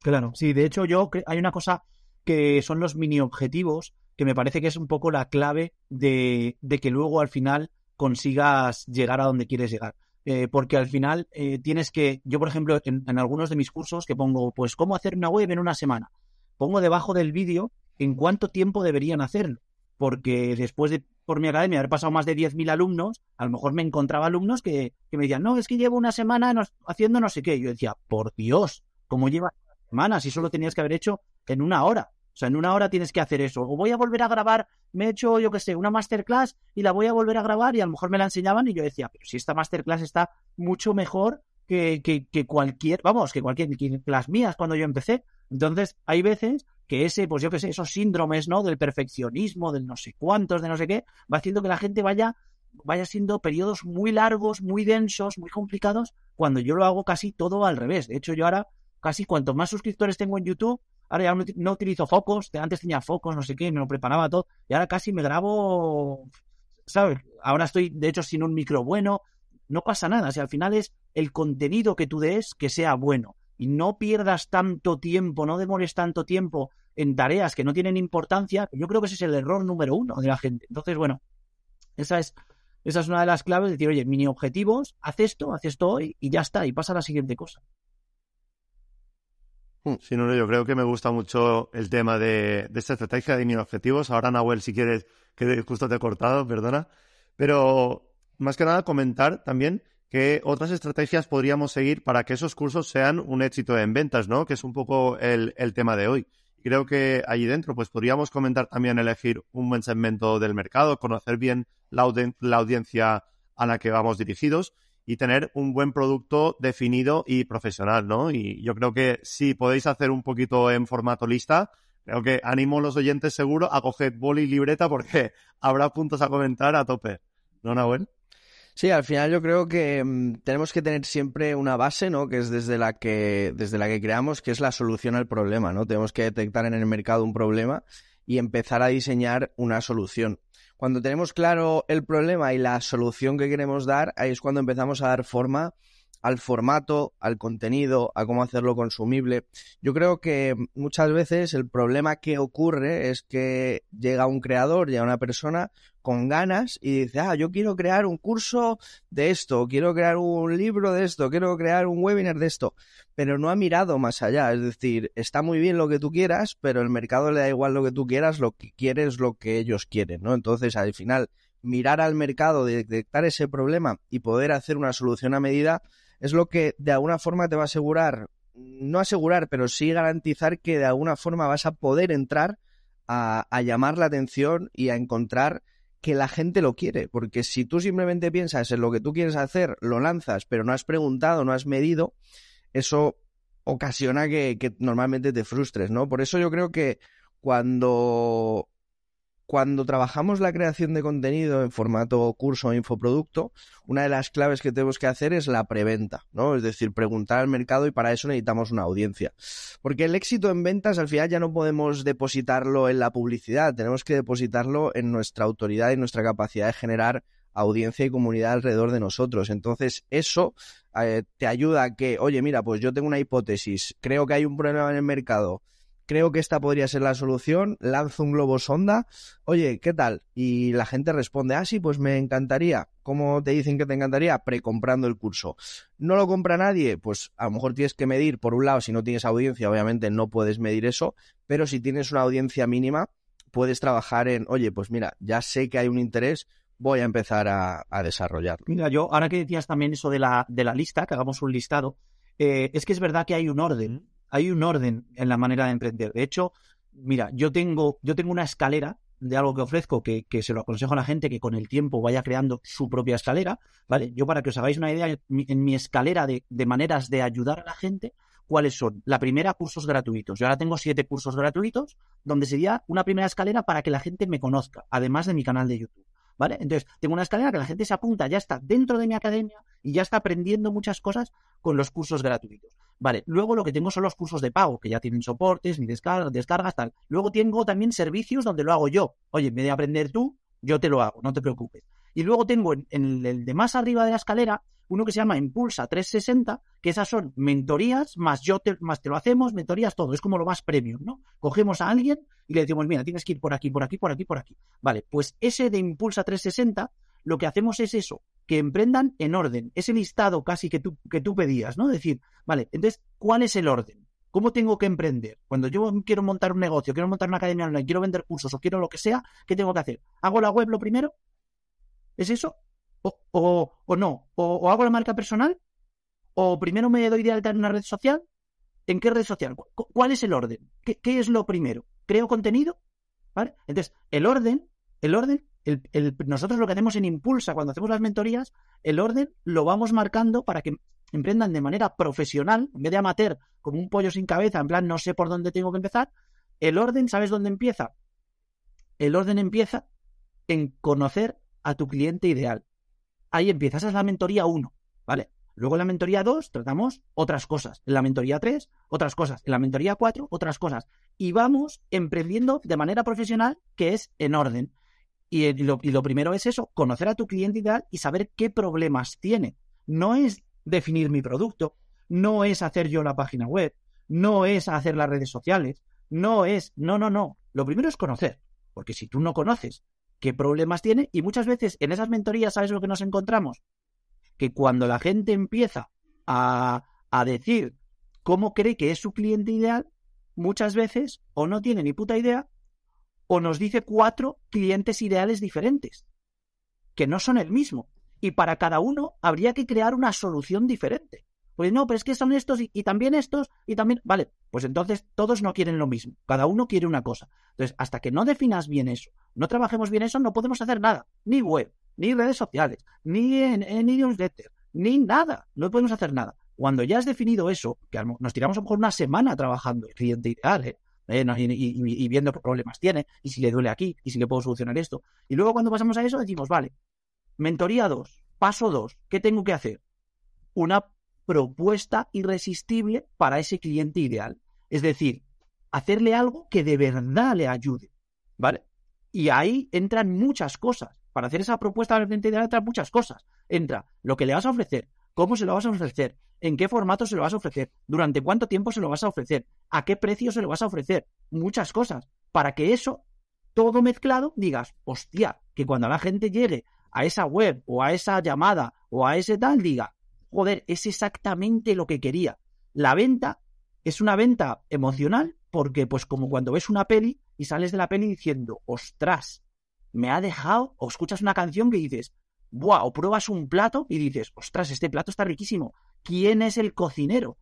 Claro, sí, de hecho yo hay una cosa que son los mini objetivos que me parece que es un poco la clave de, de que luego al final consigas llegar a donde quieres llegar. Eh, porque al final eh, tienes que, yo por ejemplo, en, en, algunos de mis cursos que pongo, pues, cómo hacer una web en una semana, pongo debajo del vídeo en cuánto tiempo deberían hacerlo. Porque después de por mi academia haber pasado más de 10.000 alumnos, a lo mejor me encontraba alumnos que, que, me decían, no, es que llevo una semana haciendo no sé qué. Y yo decía, por Dios, ¿cómo llevas una semana si solo tenías que haber hecho en una hora? O sea, en una hora tienes que hacer eso. O voy a volver a grabar, me he hecho, yo qué sé, una masterclass y la voy a volver a grabar y a lo mejor me la enseñaban y yo decía, pero si esta masterclass está mucho mejor que, que, que cualquier, vamos, que cualquier, que las mías cuando yo empecé. Entonces, hay veces que ese, pues yo qué sé, esos síndromes, ¿no? Del perfeccionismo, del no sé cuántos, de no sé qué, va haciendo que la gente vaya, vaya siendo periodos muy largos, muy densos, muy complicados, cuando yo lo hago casi todo al revés. De hecho, yo ahora casi cuanto más suscriptores tengo en YouTube, ahora ya no, utilizo focos, antes tenía focos, no sé qué, me lo preparaba todo, y ahora casi me grabo, ¿sabes? Ahora estoy, de hecho, sin un micro bueno, no pasa nada, si al final es el contenido que tú des que sea bueno y no pierdas tanto tiempo, no demores tanto tiempo en tareas que no tienen importancia, yo creo que ese es el error número uno de la gente. Entonces, bueno, esa es, esa es una de las claves, decir, oye, mini objetivos, haz esto, haz esto hoy y ya está, y pasa a la siguiente cosa. Sí, no, yo creo que me gusta mucho el tema de, de esta estrategia de mini objetivos. Ahora, Nahuel, si quieres, que justo te he cortado, perdona. Pero más que nada comentar también qué otras estrategias podríamos seguir para que esos cursos sean un éxito en ventas, ¿no? Que es un poco el, el tema de hoy. Creo que allí dentro, pues podríamos comentar también elegir un buen segmento del mercado, conocer bien la, audien la audiencia a la que vamos dirigidos y tener un buen producto definido y profesional, ¿no? Y yo creo que si podéis hacer un poquito en formato lista, creo que animo a los oyentes seguro a coger boli y libreta porque habrá puntos a comentar a tope. ¿No, Nahuel? Sí, al final yo creo que mmm, tenemos que tener siempre una base, ¿no? Que es desde la que, desde la que creamos, que es la solución al problema, ¿no? Tenemos que detectar en el mercado un problema y empezar a diseñar una solución. Cuando tenemos claro el problema y la solución que queremos dar, ahí es cuando empezamos a dar forma al formato, al contenido, a cómo hacerlo consumible. Yo creo que muchas veces el problema que ocurre es que llega un creador, llega una persona con ganas y dice, ah, yo quiero crear un curso de esto, quiero crear un libro de esto, quiero crear un webinar de esto, pero no ha mirado más allá. Es decir, está muy bien lo que tú quieras, pero el mercado le da igual lo que tú quieras, lo que quieres lo que ellos quieren, ¿no? Entonces, al final, mirar al mercado, detectar ese problema y poder hacer una solución a medida es lo que de alguna forma te va a asegurar, no asegurar, pero sí garantizar que de alguna forma vas a poder entrar a, a llamar la atención y a encontrar que la gente lo quiere, porque si tú simplemente piensas en lo que tú quieres hacer, lo lanzas, pero no has preguntado, no has medido, eso ocasiona que, que normalmente te frustres, ¿no? Por eso yo creo que cuando cuando trabajamos la creación de contenido en formato curso o infoproducto, una de las claves que tenemos que hacer es la preventa, ¿no? Es decir, preguntar al mercado y para eso necesitamos una audiencia. Porque el éxito en ventas al final ya no podemos depositarlo en la publicidad, tenemos que depositarlo en nuestra autoridad y nuestra capacidad de generar audiencia y comunidad alrededor de nosotros. Entonces, eso eh, te ayuda a que, oye, mira, pues yo tengo una hipótesis, creo que hay un problema en el mercado, creo que esta podría ser la solución, lanzo un globo sonda, oye, ¿qué tal? Y la gente responde, ah, sí, pues me encantaría. ¿Cómo te dicen que te encantaría? Precomprando el curso. ¿No lo compra nadie? Pues a lo mejor tienes que medir, por un lado, si no tienes audiencia, obviamente no puedes medir eso, pero si tienes una audiencia mínima, puedes trabajar en, oye, pues mira, ya sé que hay un interés, voy a empezar a, a desarrollarlo. Mira, yo, ahora que decías también eso de la, de la lista, que hagamos un listado, eh, es que es verdad que hay un orden hay un orden en la manera de emprender. De hecho, mira, yo tengo, yo tengo una escalera de algo que ofrezco, que, que, se lo aconsejo a la gente que con el tiempo vaya creando su propia escalera, ¿vale? Yo para que os hagáis una idea, en mi escalera de, de maneras de ayudar a la gente, ¿cuáles son? La primera, cursos gratuitos. Yo ahora tengo siete cursos gratuitos, donde sería una primera escalera para que la gente me conozca, además de mi canal de YouTube. ¿Vale? Entonces, tengo una escalera que la gente se apunta, ya está dentro de mi academia y ya está aprendiendo muchas cosas con los cursos gratuitos. Vale, luego lo que tengo son los cursos de pago, que ya tienen soportes, ni descargas, descargas, tal. Luego tengo también servicios donde lo hago yo. Oye, en vez de aprender tú, yo te lo hago, no te preocupes. Y luego tengo en, el de más arriba de la escalera uno que se llama Impulsa 360, que esas son mentorías, más yo te, más te lo hacemos, mentorías, todo. Es como lo más premium, ¿no? Cogemos a alguien y le decimos, mira, tienes que ir por aquí, por aquí, por aquí, por aquí. Vale, pues ese de Impulsa 360, lo que hacemos es eso, que emprendan en orden, ese listado casi que tú, que tú pedías, ¿no? Decir, vale, entonces, ¿cuál es el orden? ¿Cómo tengo que emprender? Cuando yo quiero montar un negocio, quiero montar una academia online, quiero vender cursos o quiero lo que sea, ¿qué tengo que hacer? ¿Hago la web lo primero? ¿Es eso? ¿O, o, no? ¿O, hago la marca personal? ¿O primero me doy de alta en una red social? ¿En qué red social? ¿Cuál es el orden? ¿Qué, es lo primero? ¿Creo contenido? ¿Vale? Entonces, el orden, el orden, el, nosotros lo que hacemos en Impulsa cuando hacemos las mentorías, el orden lo vamos marcando para que emprendan de manera profesional, en vez de amateur, como un pollo sin cabeza, en plan no sé por dónde tengo que empezar. El orden, ¿sabes dónde empieza? El orden empieza en conocer a tu cliente ideal. Ahí empiezas, esa es la mentoría 1, ¿vale? Luego en la mentoría 2 tratamos otras cosas. En la mentoría 3, otras cosas. En la mentoría 4, otras cosas. Y vamos emprendiendo de manera profesional, que es en orden. Y, lo, y lo primero es eso, conocer a tu cliente ideal y saber qué problemas tiene. No es definir mi producto, no es hacer yo la página web, no es hacer las redes sociales, no es, no, no, no. Lo primero es conocer, porque si tú no conoces qué problemas tiene y muchas veces en esas mentorías, ¿sabes lo que nos encontramos? Que cuando la gente empieza a, a decir cómo cree que es su cliente ideal, muchas veces o no tiene ni puta idea o nos dice cuatro clientes ideales diferentes, que no son el mismo. Y para cada uno habría que crear una solución diferente. Pues no, pero es que son estos y, también estos y también... Vale, pues entonces todos no quieren lo mismo. Cada uno quiere una cosa. Entonces, hasta que no definas bien eso, no trabajemos bien eso, no podemos hacer nada. Ni web, ni redes sociales, ni en, newsletter, ni nada. No podemos hacer nada. Cuando ya has definido eso, que nos tiramos a lo mejor una semana trabajando el cliente ideal, ¿eh? Eh y, viendo qué problemas tiene, y si le duele aquí, y si le puedo solucionar esto. Y luego cuando pasamos a eso decimos, vale, mentoría 2, paso 2, ¿qué tengo que hacer? Una propuesta irresistible para ese cliente ideal. Es decir, hacerle algo que de verdad le ayude. ¿Vale? Y ahí entran muchas cosas. Para hacer esa propuesta al cliente ideal entran muchas cosas. Entra lo que le vas a ofrecer, cómo se lo vas a ofrecer, en qué formato se lo vas a ofrecer, durante cuánto tiempo se lo vas a ofrecer, a qué precio se lo vas a ofrecer. Muchas cosas. Para que eso, todo mezclado, digas, hostia, que cuando la gente llegue a esa web o a esa llamada o a ese tal, diga, joder, es exactamente lo que quería. La venta es una venta emocional porque pues como cuando ves una peli y sales de la peli diciendo, ostras, me ha dejado, o escuchas una canción que dices, buah, o pruebas un plato y dices, ostras, este plato está riquísimo. ¿Quién es el cocinero?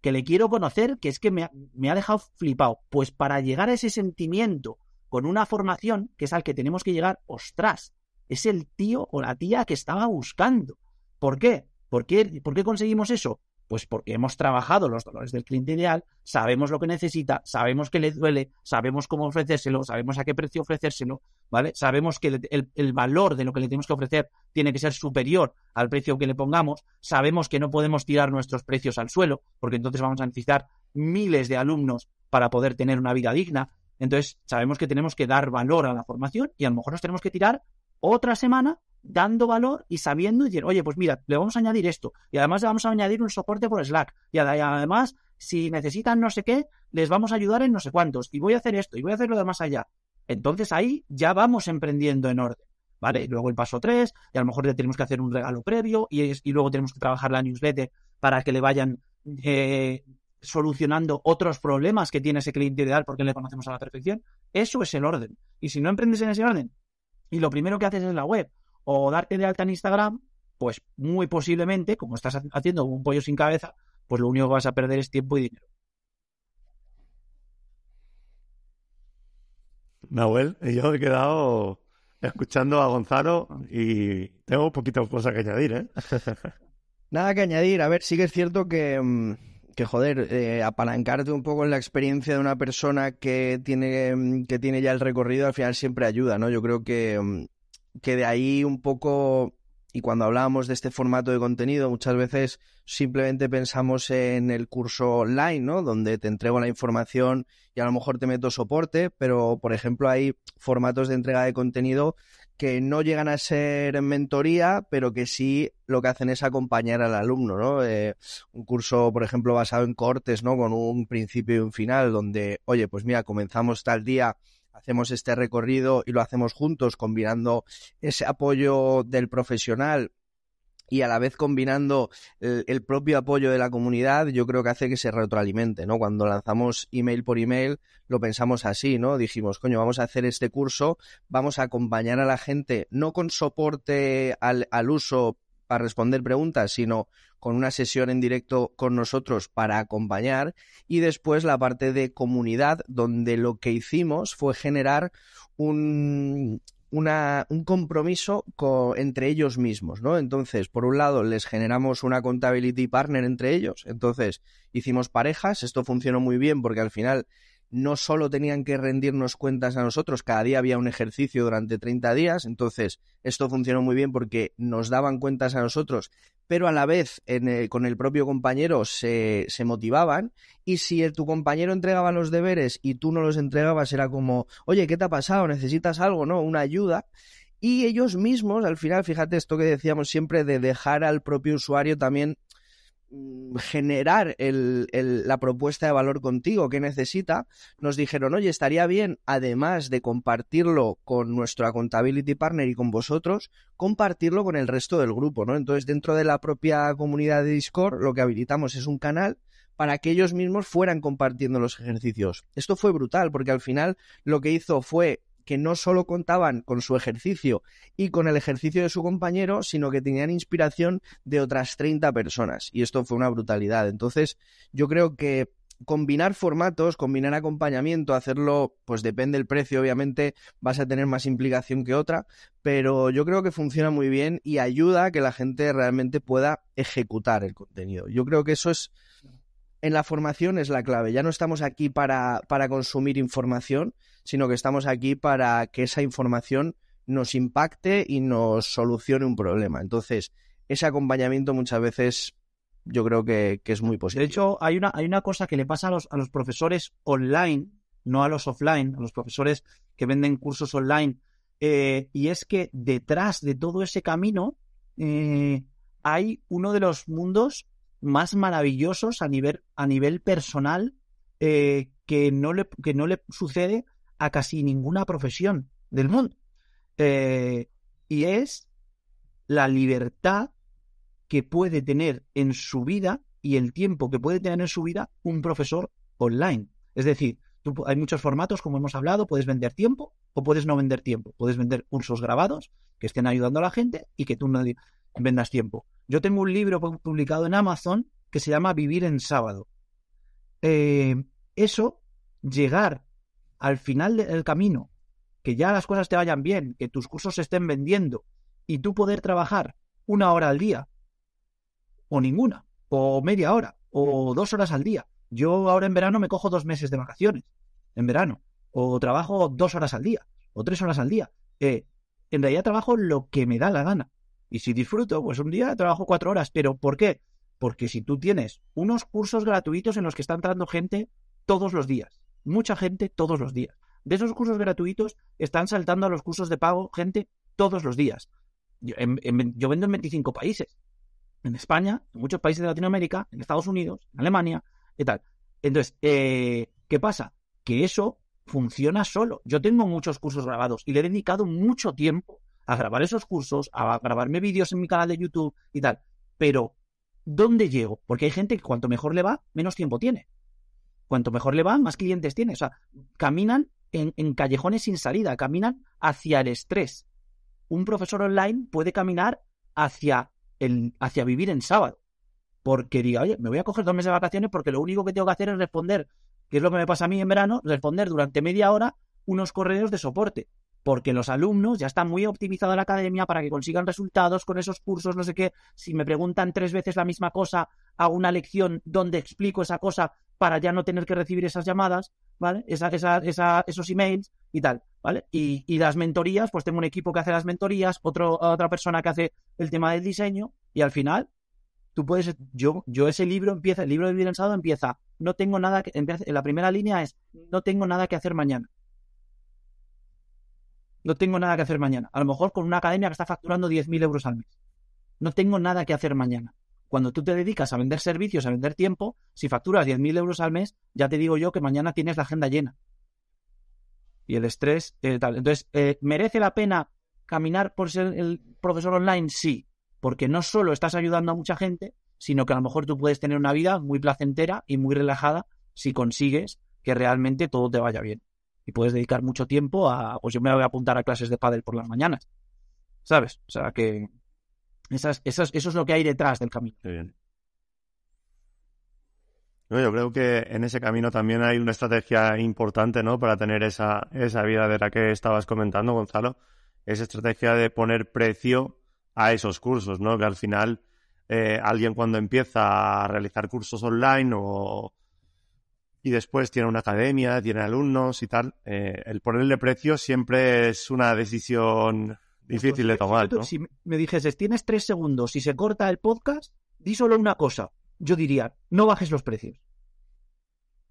Que le quiero conocer, que es que me ha, me ha dejado flipado. Pues para llegar a ese sentimiento con una formación, que es al que tenemos que llegar, ostras, es el tío o la tía que estaba buscando. ¿Por qué? ¿Por qué, ¿Por qué conseguimos eso? Pues porque hemos trabajado los dolores del cliente ideal, sabemos lo que necesita, sabemos que le duele, sabemos cómo ofrecérselo, sabemos a qué precio ofrecérselo, ¿vale? Sabemos que el, valor de lo que le tenemos que ofrecer tiene que ser superior al precio que le pongamos, sabemos que no podemos tirar nuestros precios al suelo, porque entonces vamos a necesitar miles de alumnos para poder tener una vida digna. Entonces, sabemos que tenemos que dar valor a la formación y a lo mejor nos tenemos que tirar otra semana dando valor y sabiendo decir, oye, pues mira, le vamos a añadir esto y además le vamos a añadir un soporte por Slack y además, si necesitan no sé qué, les vamos a ayudar en no sé cuántos y voy a hacer esto y voy a hacer lo de más allá. Entonces ahí ya vamos emprendiendo en orden. ¿Vale? Y luego el paso 3, y a lo mejor ya tenemos que hacer un regalo previo, y, y luego tenemos que trabajar la newsletter para que le vayan eh, solucionando otros problemas que tiene ese cliente ideal porque le conocemos a la perfección. Eso es el orden. Y si no emprendes en ese orden, y lo primero que haces es la web, o darte de alta en Instagram, pues muy posiblemente, como estás haciendo un pollo sin cabeza, pues lo único que vas a perder es tiempo y dinero. Nahuel, yo he quedado escuchando a Gonzalo y tengo poquitas cosas que añadir, ¿eh? Nada que añadir. A ver, sí que es cierto que, mm, que joder, eh, apalancarte un poco en la experiencia de una persona que tiene, mm, que tiene ya el recorrido al final siempre ayuda, ¿no? Yo creo que, mm, que de ahí un poco y cuando hablábamos de este formato de contenido, muchas veces simplemente pensamos en el curso online, ¿no? Donde te entrego la información y a lo mejor te meto soporte, pero por ejemplo hay formatos de entrega de contenido que no llegan a ser mentoría, pero que sí lo que hacen es acompañar al alumno, ¿no? Eh, un curso, por ejemplo, basado en cortes, ¿no? Con un principio y un final, donde, oye, pues mira, comenzamos tal día hacemos este recorrido y lo hacemos juntos, combinando ese apoyo del profesional y a la vez combinando el, propio apoyo de la comunidad, yo creo que hace que se retroalimente, ¿no? Cuando lanzamos email por email, lo pensamos así, ¿no? Dijimos, coño, vamos a hacer este curso, vamos a acompañar a la gente, no con soporte al, al uso para responder preguntas, sino con una sesión en directo con nosotros para acompañar. Y después la parte de comunidad donde lo que hicimos fue generar un, un compromiso entre ellos mismos, ¿no? Entonces, por un lado, les generamos una accountability partner entre ellos, entonces hicimos parejas, esto funcionó muy bien porque al final no solo tenían que rendirnos cuentas a nosotros, cada día había un ejercicio durante 30 días, entonces esto funcionó muy bien porque nos daban cuentas a nosotros, pero a la vez con el propio compañero se, se motivaban y si tu compañero entregaba los deberes y tú no los entregabas era como, oye, ¿qué te ha pasado? ¿Necesitas algo? ¿No? Una ayuda. Y ellos mismos, al final, fíjate esto que decíamos siempre de dejar al propio usuario también Mm, generar la propuesta de valor contigo que necesita, nos dijeron, oye, estaría bien, además de compartirlo con nuestro accountability partner y con vosotros, compartirlo con el resto del grupo, ¿no? Entonces, dentro de la propia comunidad de Discord, lo que habilitamos es un canal para que ellos mismos fueran compartiendo los ejercicios. Esto fue brutal, porque al final lo que hizo fue que no solo contaban con su ejercicio y con el ejercicio de su compañero, sino que tenían inspiración de otras 30 personas. Y esto fue una brutalidad. Entonces, yo creo que combinar formatos, combinar acompañamiento, hacerlo, pues depende del precio, obviamente vas a tener más implicación que otra, pero yo creo que funciona muy bien y ayuda a que la gente realmente pueda ejecutar el contenido. Yo creo que eso es en la formación es la clave. Ya no estamos aquí para, para consumir información, sino que estamos aquí para que esa información nos impacte y nos solucione un problema. Entonces, ese acompañamiento muchas veces yo creo que, es muy positivo. De hecho, hay una, hay una cosa que le pasa a los, a los profesores online, no a los offline, a los profesores que venden cursos online, eh, y es que detrás de todo ese camino eh, hay uno de los mundos más maravillosos a nivel, a nivel personal eh, que, no le, que no le sucede a casi ninguna profesión del mundo. Eh, y es la libertad que puede tener en su vida y el tiempo que puede tener en su vida un profesor online. Es decir, hay muchos formatos, como hemos hablado, puedes vender tiempo o puedes no vender tiempo. Puedes vender cursos grabados que estén ayudando a la gente y que tú no vendas tiempo. Yo tengo un libro publicado en Amazon que se llama Vivir en sábado. Eh, eso, llegar al final del camino, que ya las cosas te vayan bien, que tus cursos se estén vendiendo y tú poder trabajar una hora al día, o ninguna, o media hora, o dos horas al día. Yo ahora en verano me cojo dos meses de vacaciones, en verano, o trabajo dos horas al día, o tres horas al día. Eh, en realidad trabajo lo que me da la gana. Y si disfruto, pues un día trabajo cuatro horas. ¿Pero por qué? Porque si tú tienes unos cursos gratuitos en los que está entrando gente todos los días, mucha gente todos los días. De esos cursos gratuitos están saltando a los cursos de pago gente todos los días. Yo, vendo en 25 países. En España, en muchos países de Latinoamérica, en Estados Unidos, en Alemania y tal. Entonces, eh, ¿qué pasa? Que eso funciona solo. Yo tengo muchos cursos grabados y le he dedicado mucho tiempo a grabar esos cursos, a grabarme vídeos en mi canal de YouTube y tal. Pero, ¿dónde llego? Porque hay gente que cuanto mejor le va, menos tiempo tiene. Cuanto mejor le va, más clientes tiene. O sea, caminan en, callejones sin salida, caminan hacia el estrés. Un profesor online puede caminar hacia, el, hacia vivir en sábado. Porque diga, oye, me voy a coger dos meses de vacaciones porque lo único que tengo que hacer es responder, que es lo que me pasa a mí en verano, responder durante media hora unos correos de soporte, porque los alumnos ya están muy optimizados en la academia para que consigan resultados con esos cursos, no sé qué. Si me preguntan tres veces la misma cosa, hago una lección donde explico esa cosa para ya no tener que recibir esas llamadas, ¿vale? Esa, esa, esa, esos emails y tal, ¿vale? Y, y, las mentorías, pues tengo un equipo que hace las mentorías, otro, otra persona que hace el tema del diseño, y al final, tú puedes, yo, yo ese libro empieza, el libro del lanzado empieza, no tengo nada que, empieza, la primera línea es, no tengo nada que hacer mañana no tengo nada que hacer mañana. A lo mejor con una academia que está facturando 10.000 euros al mes. No tengo nada que hacer mañana. Cuando tú te dedicas a vender servicios, a vender tiempo, si facturas 10.000 euros al mes, ya te digo yo que mañana tienes la agenda llena. Y el estrés, eh, tal. Entonces, eh, ¿merece la pena caminar por ser el profesor online? Sí, porque no solo estás ayudando a mucha gente, sino que a lo mejor tú puedes tener una vida muy placentera y muy relajada si consigues que realmente todo te vaya bien y puedes dedicar mucho tiempo a, pues yo me voy a apuntar a clases de pádel por las mañanas, ¿sabes? O sea que esas, esas, eso es lo que hay detrás del camino. bien. yo creo que en ese camino también hay una estrategia importante, ¿no? Para tener esa, esa vida de la que estabas comentando, Gonzalo. Esa estrategia de poner precio a esos cursos, ¿no? Que al final eh, alguien cuando empieza a realizar cursos online o, y después tiene una academia, tiene alumnos y tal, eh, el ponerle precio siempre es una decisión difícil de tomar. ¿no? Si me dijeses, tienes tres segundos y se corta el podcast, di solo una cosa. Yo diría, no bajes los precios.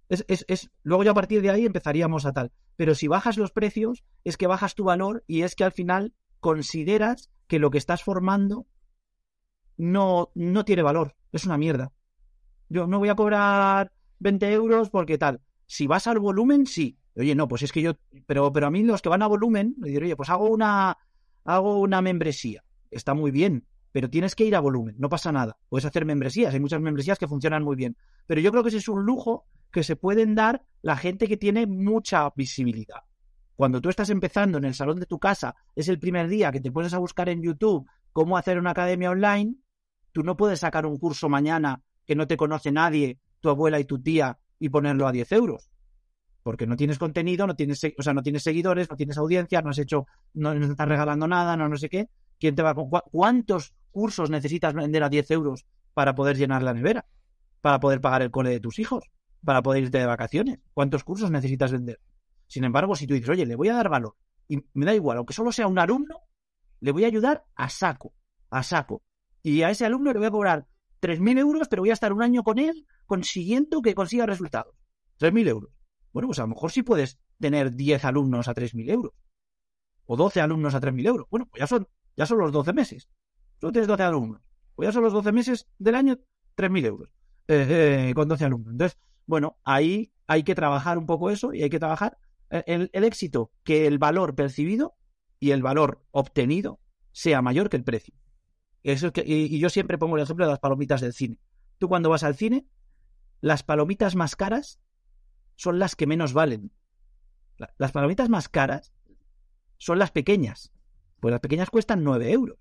Es, es, es, luego ya a partir de ahí empezaríamos a tal. Pero si bajas los precios, es que bajas tu valor y es que al final consideras que lo que estás formando no, no tiene valor. Es una mierda. Yo no voy a cobrar 20 euros porque tal. Si vas al volumen, sí. Oye, no, pues es que yo, pero, pero a mí los que van a volumen, me diré, oye, pues hago una, hago una membresía. Está muy bien, pero tienes que ir a volumen, no pasa nada. Puedes hacer membresías, hay muchas membresías que funcionan muy bien. Pero yo creo que ese es un lujo que se pueden dar la gente que tiene mucha visibilidad. Cuando tú estás empezando en el salón de tu casa, es el primer día que te pones a buscar en YouTube cómo hacer una academia online, tú no puedes sacar un curso mañana que no te conoce nadie tu abuela y tu tía y ponerlo a 10 euros. Porque no tienes contenido, no tienes, o sea, no tienes seguidores, no tienes audiencia, no has hecho, no, estás regalando nada, no, no sé qué. ¿Quién te va ¿Cuántos cursos necesitas vender a 10 euros para poder llenar la nevera? Para poder pagar el cole de tus hijos, para poder irte de vacaciones. ¿Cuántos cursos necesitas vender? Sin embargo, si tú dices, oye, le voy a dar valor, y me da igual, aunque solo sea un alumno, le voy a ayudar a saco, a saco. Y a ese alumno le voy a cobrar 3.000 euros, pero voy a estar un año con él consiguiendo que consiga resultados. 3.000 euros. Bueno, pues a lo mejor sí puedes tener 10 alumnos a 3.000 euros. O 12 alumnos a 3.000 euros. Bueno, pues ya son, ya son los 12 meses. Tú tienes 12 alumnos. Pues ya son los 12 meses del año, 3.000 euros. Eh, eh, con 12 alumnos. Entonces, bueno, ahí hay que trabajar un poco eso y hay que trabajar eh, el, éxito, que el valor percibido y el valor obtenido sea mayor que el precio. Eso que, y, y, yo siempre pongo el ejemplo de las palomitas del cine. Tú cuando vas al cine, las palomitas más caras son las que menos valen. Las palomitas más caras son las pequeñas. Pues las pequeñas cuestan 9 euros.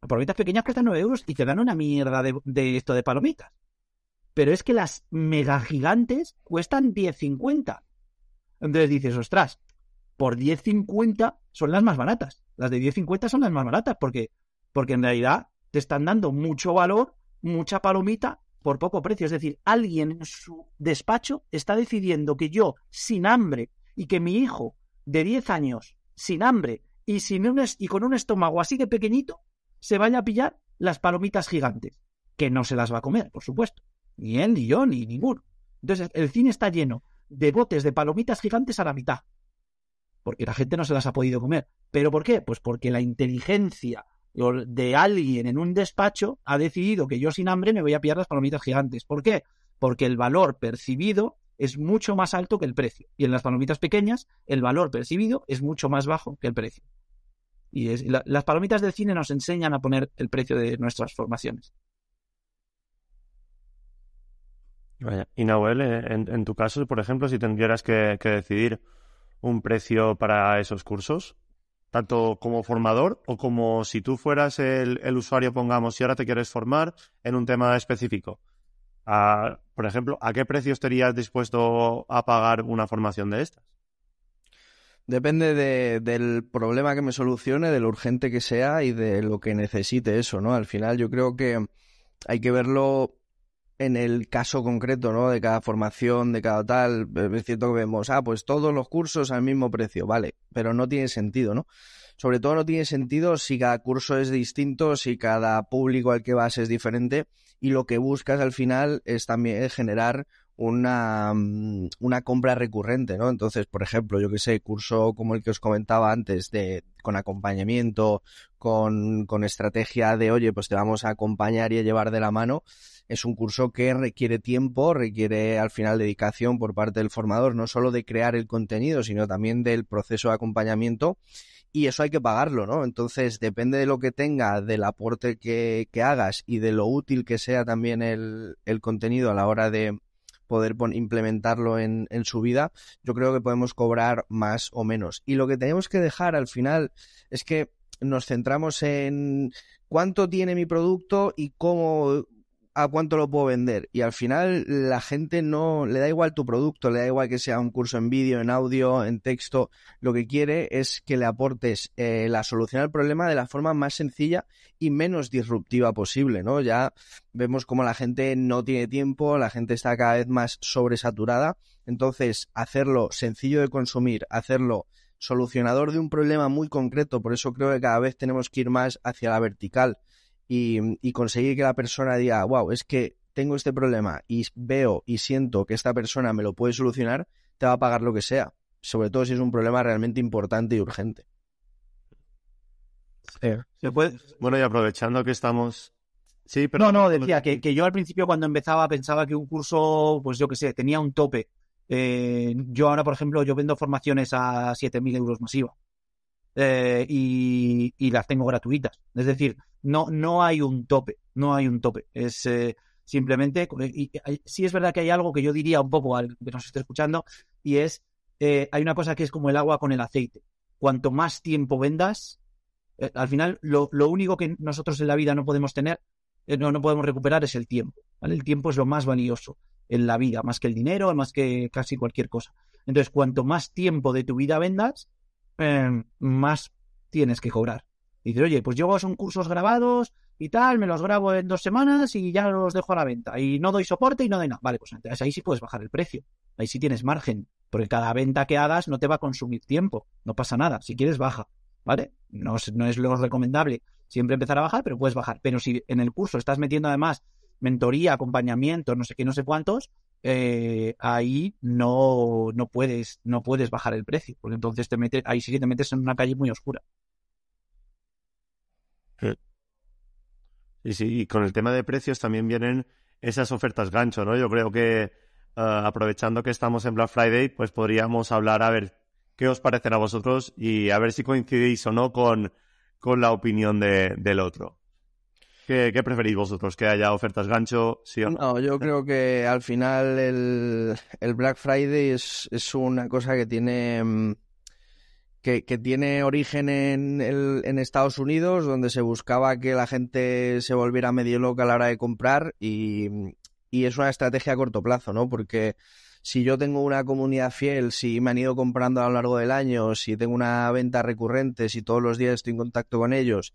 Las palomitas pequeñas cuestan 9 euros y te dan una mierda de, esto de palomitas. Pero es que las mega gigantes cuestan 10.50. Entonces dices, ostras, por 10.50 son las más baratas. Las de 10.50 son las más baratas porque, porque en realidad te están dando mucho valor, mucha palomita por poco precio. Es decir, alguien en su despacho está decidiendo que yo, sin hambre, y que mi hijo de 10 años, sin hambre y, sin un y con un estómago así de pequeñito, se vaya a pillar las palomitas gigantes, que no se las va a comer, por supuesto. Ni él, ni yo, ni ninguno. Entonces, el cine está lleno de botes de palomitas gigantes a la mitad. Porque la gente no se las ha podido comer. ¿Pero por qué? Pues porque la inteligencia de alguien en un despacho ha decidido que yo sin hambre me voy a pillar las palomitas gigantes. ¿Por qué? Porque el valor percibido es mucho más alto que el precio. Y en las palomitas pequeñas, el valor percibido es mucho más bajo que el precio. Y es, la, las palomitas del cine nos enseñan a poner el precio de nuestras formaciones. Y Nahuel, eh, en, tu caso, por ejemplo, si tendrías que decidir un precio para esos cursos, tanto como formador o como si tú fueras el, usuario, pongamos, si ahora te quieres formar en un tema específico. A, por ejemplo, ¿a qué precio estarías dispuesto a pagar una formación de estas? Depende de, del problema que me solucione, de lo urgente que sea y de lo que necesite eso, ¿no? Al final yo creo que hay que verlo en el caso concreto, ¿no? De cada formación, de cada tal. Es cierto que vemos, ah, pues todos los cursos al mismo precio, vale, pero no tiene sentido, ¿no? Sobre todo no tiene sentido si cada curso es distinto, si cada público al que vas es diferente y lo que buscas al final es también generar una, mm, una compra recurrente, ¿no? Entonces, por ejemplo, yo que sé, curso como el que os comentaba antes, de con acompañamiento, con, con estrategia de, oye, pues te vamos a acompañar y a llevar de la mano, es un curso que requiere tiempo, requiere al final dedicación por parte del formador, no solo de crear el contenido, sino también del proceso de acompañamiento y eso hay que pagarlo, ¿no? Entonces, depende de lo que tenga, del aporte que, que hagas y de lo útil que sea también el, el contenido a la hora de, poder implementarlo en, en su vida, yo creo que podemos cobrar más o menos. Y lo que tenemos que dejar al final es que nos centramos en cuánto tiene mi producto y cómo a cuánto lo puedo vender. Y al final la gente no le da igual tu producto, le da igual que sea un curso en vídeo, en audio, en texto. Lo que quiere es que le aportes eh, la solución al problema de la forma más sencilla y menos disruptiva posible, ¿no? Ya vemos como la gente no tiene tiempo, la gente está cada vez más sobresaturada. Entonces, hacerlo sencillo de consumir, hacerlo solucionador de un problema muy concreto, por eso creo que cada vez tenemos que ir más hacia la vertical y, conseguir que la persona diga, wow, es que tengo este problema y veo y siento que esta persona me lo puede solucionar, te va a pagar lo que sea. Sobre todo si es un problema realmente importante y urgente. ¿Se puede? Bueno, y aprovechando que estamos. Sí, pero. No, no, decía que, que, yo al principio cuando empezaba pensaba que un curso, pues yo qué sé, tenía un tope. Eh, yo ahora, por ejemplo, yo vendo formaciones a 7.000 euros masiva. Eh, y, las tengo gratuitas. Es decir, no, no hay un tope, no hay un tope. Es eh, simplemente, y, sí es verdad que hay algo que yo diría un poco al que nos esté escuchando, y es, eh, hay una cosa que es como el agua con el aceite. Cuanto más tiempo vendas, al final lo, lo, único que nosotros en la vida no podemos tener, no, no podemos recuperar es el tiempo. El tiempo es lo más valioso en la vida, más que el dinero, más que casi cualquier cosa. Entonces, cuanto más tiempo de tu vida vendas, más tienes que cobrar. Y dices, oye, pues yo son cursos grabados y tal, me los grabo en dos semanas y ya los dejo a la venta. Y no doy soporte y no doy nada. Vale, pues entonces ahí sí puedes bajar el precio. Ahí sí tienes margen. Porque cada venta que hagas no te va a consumir tiempo. No pasa nada. Si quieres, baja. ¿Vale? No es, no es lo recomendable siempre empezar a bajar, pero puedes bajar. Pero si en el curso estás metiendo además mentoría, acompañamiento, no sé qué, no sé cuántos, eh, ahí no, no puedes, no puedes bajar el precio. Porque entonces te metes, ahí sí te metes en una calle muy oscura. Y sí, y con el tema de precios también vienen esas ofertas gancho, ¿no? Yo creo que eh, aprovechando que estamos en Black Friday, pues podríamos hablar a ver qué os parecen a vosotros y a ver si coincidís o no con, con la opinión de, del otro. ¿Qué, ¿Qué, preferís vosotros? ¿Que haya ofertas gancho, sí o no? No, yo creo que al final el, el Black Friday es, es una cosa que tiene mm, que, tiene origen en, el, en Estados Unidos, donde se buscaba que la gente se volviera medio loca a la hora de comprar y, y es una estrategia a corto plazo, ¿no? Porque si yo tengo una comunidad fiel, si me han ido comprando a lo largo del año, si tengo una venta recurrente, si todos los días estoy en contacto con ellos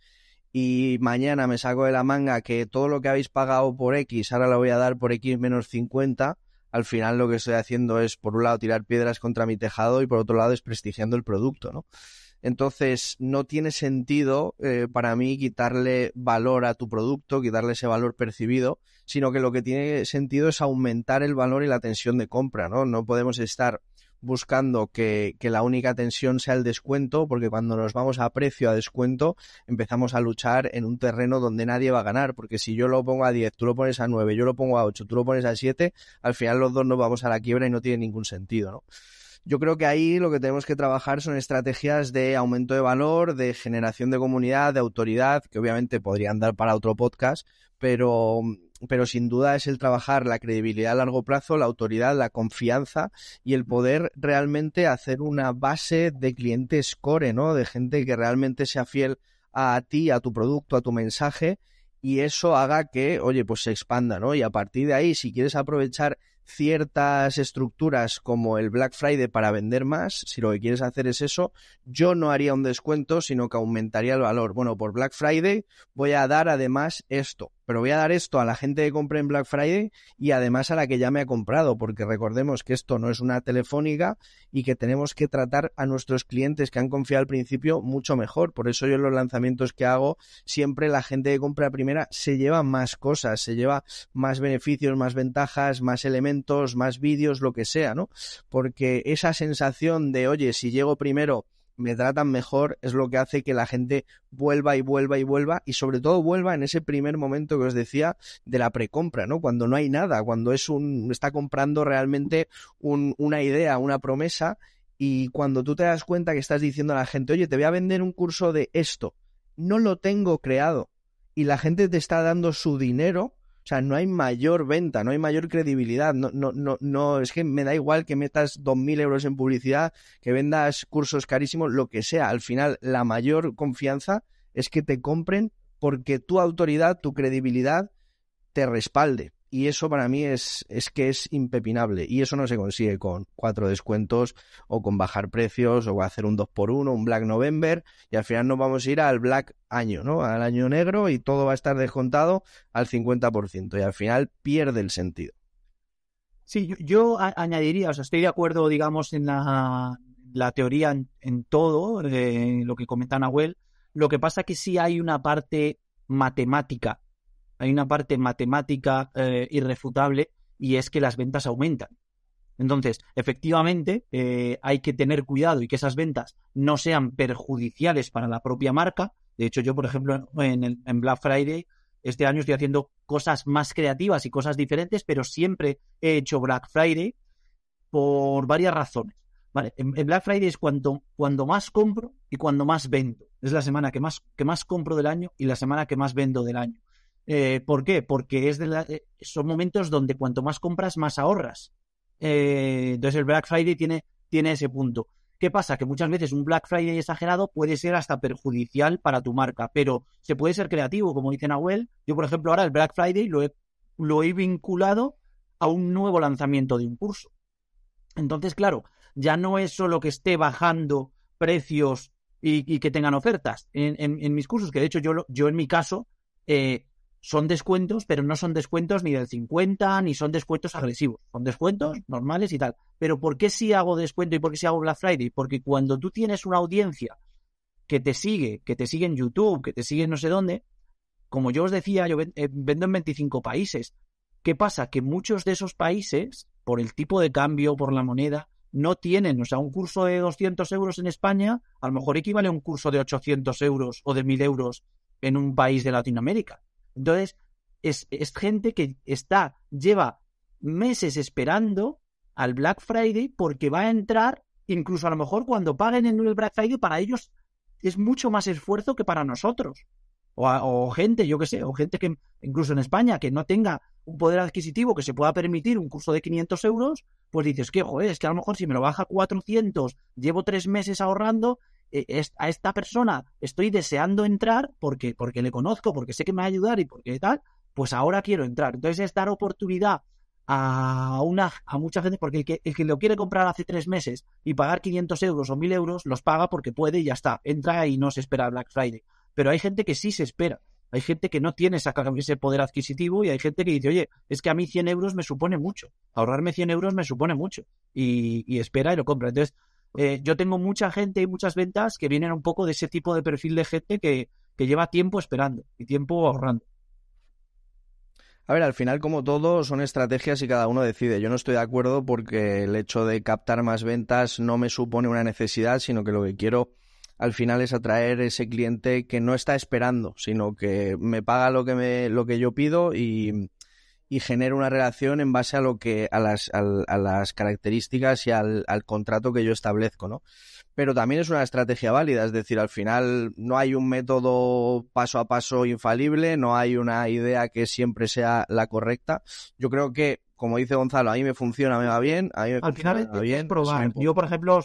y mañana me saco de la manga que todo lo que habéis pagado por X ahora lo voy a dar por X menos 50, al final lo que estoy haciendo es, por un lado, tirar piedras contra mi tejado y por otro lado, desprestigiando el producto, ¿no? Entonces, no tiene sentido eh, para mí quitarle valor a tu producto, quitarle ese valor percibido, sino que lo que tiene sentido es aumentar el valor y la tensión de compra, ¿no? No podemos estar buscando que, que, la única tensión sea el descuento, porque cuando nos vamos a precio, a descuento, empezamos a luchar en un terreno donde nadie va a ganar, porque si yo lo pongo a 10, tú lo pones a 9, yo lo pongo a 8, tú lo pones a 7, al final los dos nos vamos a la quiebra y no tiene ningún sentido, ¿no? Yo creo que ahí lo que tenemos que trabajar son estrategias de aumento de valor, de generación de comunidad, de autoridad, que obviamente podrían dar para otro podcast, pero pero sin duda es el trabajar la credibilidad a largo plazo, la autoridad, la confianza y el poder realmente hacer una base de clientes core, ¿no? De gente que realmente sea fiel a ti, a tu producto, a tu mensaje y eso haga que, oye, pues se expanda, ¿no? Y a partir de ahí, si quieres aprovechar ciertas estructuras como el Black Friday para vender más, si lo que quieres hacer es eso, yo no haría un descuento, sino que aumentaría el valor. Bueno, por Black Friday voy a dar además esto, pero voy a dar esto a la gente que compre en Black Friday y además a la que ya me ha comprado, porque recordemos que esto no es una telefónica y que tenemos que tratar a nuestros clientes que han confiado al principio mucho mejor. Por eso yo en los lanzamientos que hago, siempre la gente que compra primera se lleva más cosas, se lleva más beneficios, más ventajas, más elementos, más vídeos, lo que sea, ¿no? Porque esa sensación de, oye, si llego primero me tratan mejor, es lo que hace que la gente vuelva y vuelva y vuelva y sobre todo vuelva en ese primer momento que os decía de la precompra, ¿no? Cuando no hay nada, cuando es un está comprando realmente una idea, una promesa y cuando tú te das cuenta que estás diciendo a la gente, "Oye, te voy a vender un curso de esto." No lo tengo creado y la gente te está dando su dinero sea, no hay mayor venta, no hay mayor credibilidad. No, no, no, no, es que me da igual que metas 2.000 euros en publicidad, que vendas cursos carísimos, lo que sea. Al final, la mayor confianza es que te compren porque tu autoridad, tu credibilidad te respalde. Y eso para mí es, es que es impepinable. Y eso no se consigue con cuatro descuentos o con bajar precios o hacer un 2x1, un Black November. Y al final nos vamos a ir al Black año, ¿no? Al año negro y todo va a estar descontado al 50%. Y al final pierde el sentido. Sí, yo, añadiría, o sea, estoy de acuerdo, digamos, en la, la teoría en, todo, de lo que comenta Nahuel. Lo que pasa que sí hay una parte matemática hay una parte matemática eh, irrefutable y es que las ventas aumentan. Entonces, efectivamente, eh, hay que tener cuidado y que esas ventas no sean perjudiciales para la propia marca. De hecho, yo, por ejemplo, en, en Black Friday, este año estoy haciendo cosas más creativas y cosas diferentes, pero siempre he hecho Black Friday por varias razones. Vale, en, Black Friday es cuando, cuando más compro y cuando más vendo. Es la semana que más, que más compro del año y la semana que más vendo del año. Eh, ¿Por qué? Porque eh, son momentos donde cuanto más compras, más ahorras. Eh, entonces el Black Friday tiene, tiene ese punto. ¿Qué pasa? Que muchas veces un Black Friday exagerado puede ser hasta perjudicial para tu marca, pero se puede ser creativo, como dice Nahuel. Yo, por ejemplo, ahora el Black Friday lo he, lo he vinculado a un nuevo lanzamiento de un curso. Entonces, claro, ya no es solo que esté bajando precios y, que tengan ofertas en, mis cursos, que de hecho yo, yo en mi caso son descuentos, pero no son descuentos ni del 50, ni son descuentos agresivos. Son descuentos normales y tal. Pero ¿por qué si hago descuento y por qué si hago Black Friday? Porque cuando tú tienes una audiencia que te sigue, que te sigue en YouTube, que te sigue en no sé dónde, como yo os decía, yo eh, vendo en 25 países. ¿Qué pasa? Que muchos de esos países, por el tipo de cambio, por la moneda, no tienen, o sea, un curso de 200 euros en España, a lo mejor equivale a un curso de 800 euros o de 1000 euros en un país de Latinoamérica. Entonces, es, gente que está, lleva meses esperando al Black Friday porque va a entrar, incluso a lo mejor cuando paguen en el Black Friday, para ellos es mucho más esfuerzo que para nosotros. O, gente, yo que sé, o gente que incluso en España que no tenga un poder adquisitivo que se pueda permitir un curso de 500 euros, pues dices que, joder, es que a lo mejor si me lo baja a 400, llevo tres meses ahorrando a esta persona estoy deseando entrar porque, porque le conozco, porque sé que me va a ayudar y porque tal, pues ahora quiero entrar. Entonces es dar oportunidad a, una, a mucha gente, porque el que, el que lo quiere comprar hace tres meses y pagar 500 euros o 1000 euros, los paga porque puede y ya está. Entra y no se espera Black Friday. Pero hay gente que sí se espera. Hay gente que no tiene ese poder adquisitivo y hay gente que dice, oye, es que a mí 100 euros me supone mucho. Ahorrarme 100 euros me supone mucho. Y, y espera y lo compra. Entonces, eh, yo tengo mucha gente y muchas ventas que vienen un poco de ese tipo de perfil de gente que, que lleva tiempo esperando y tiempo ahorrando. A ver, al final, como todo, son estrategias y cada uno decide. Yo no estoy de acuerdo porque el hecho de captar más ventas no me supone una necesidad, sino que lo que quiero al final es atraer ese cliente que no está esperando, sino que me paga lo que me, lo que yo pido y, y genera una relación en base a lo que a las, a, las características y al, al, contrato que yo establezco, ¿no? Pero también es una estrategia válida, es decir, al final no hay un método paso a paso infalible, no hay una idea que siempre sea la correcta. Yo creo que, como dice Gonzalo, a mí me funciona, me va bien, a mí me al final es, bien, probar. Yo, por ejemplo,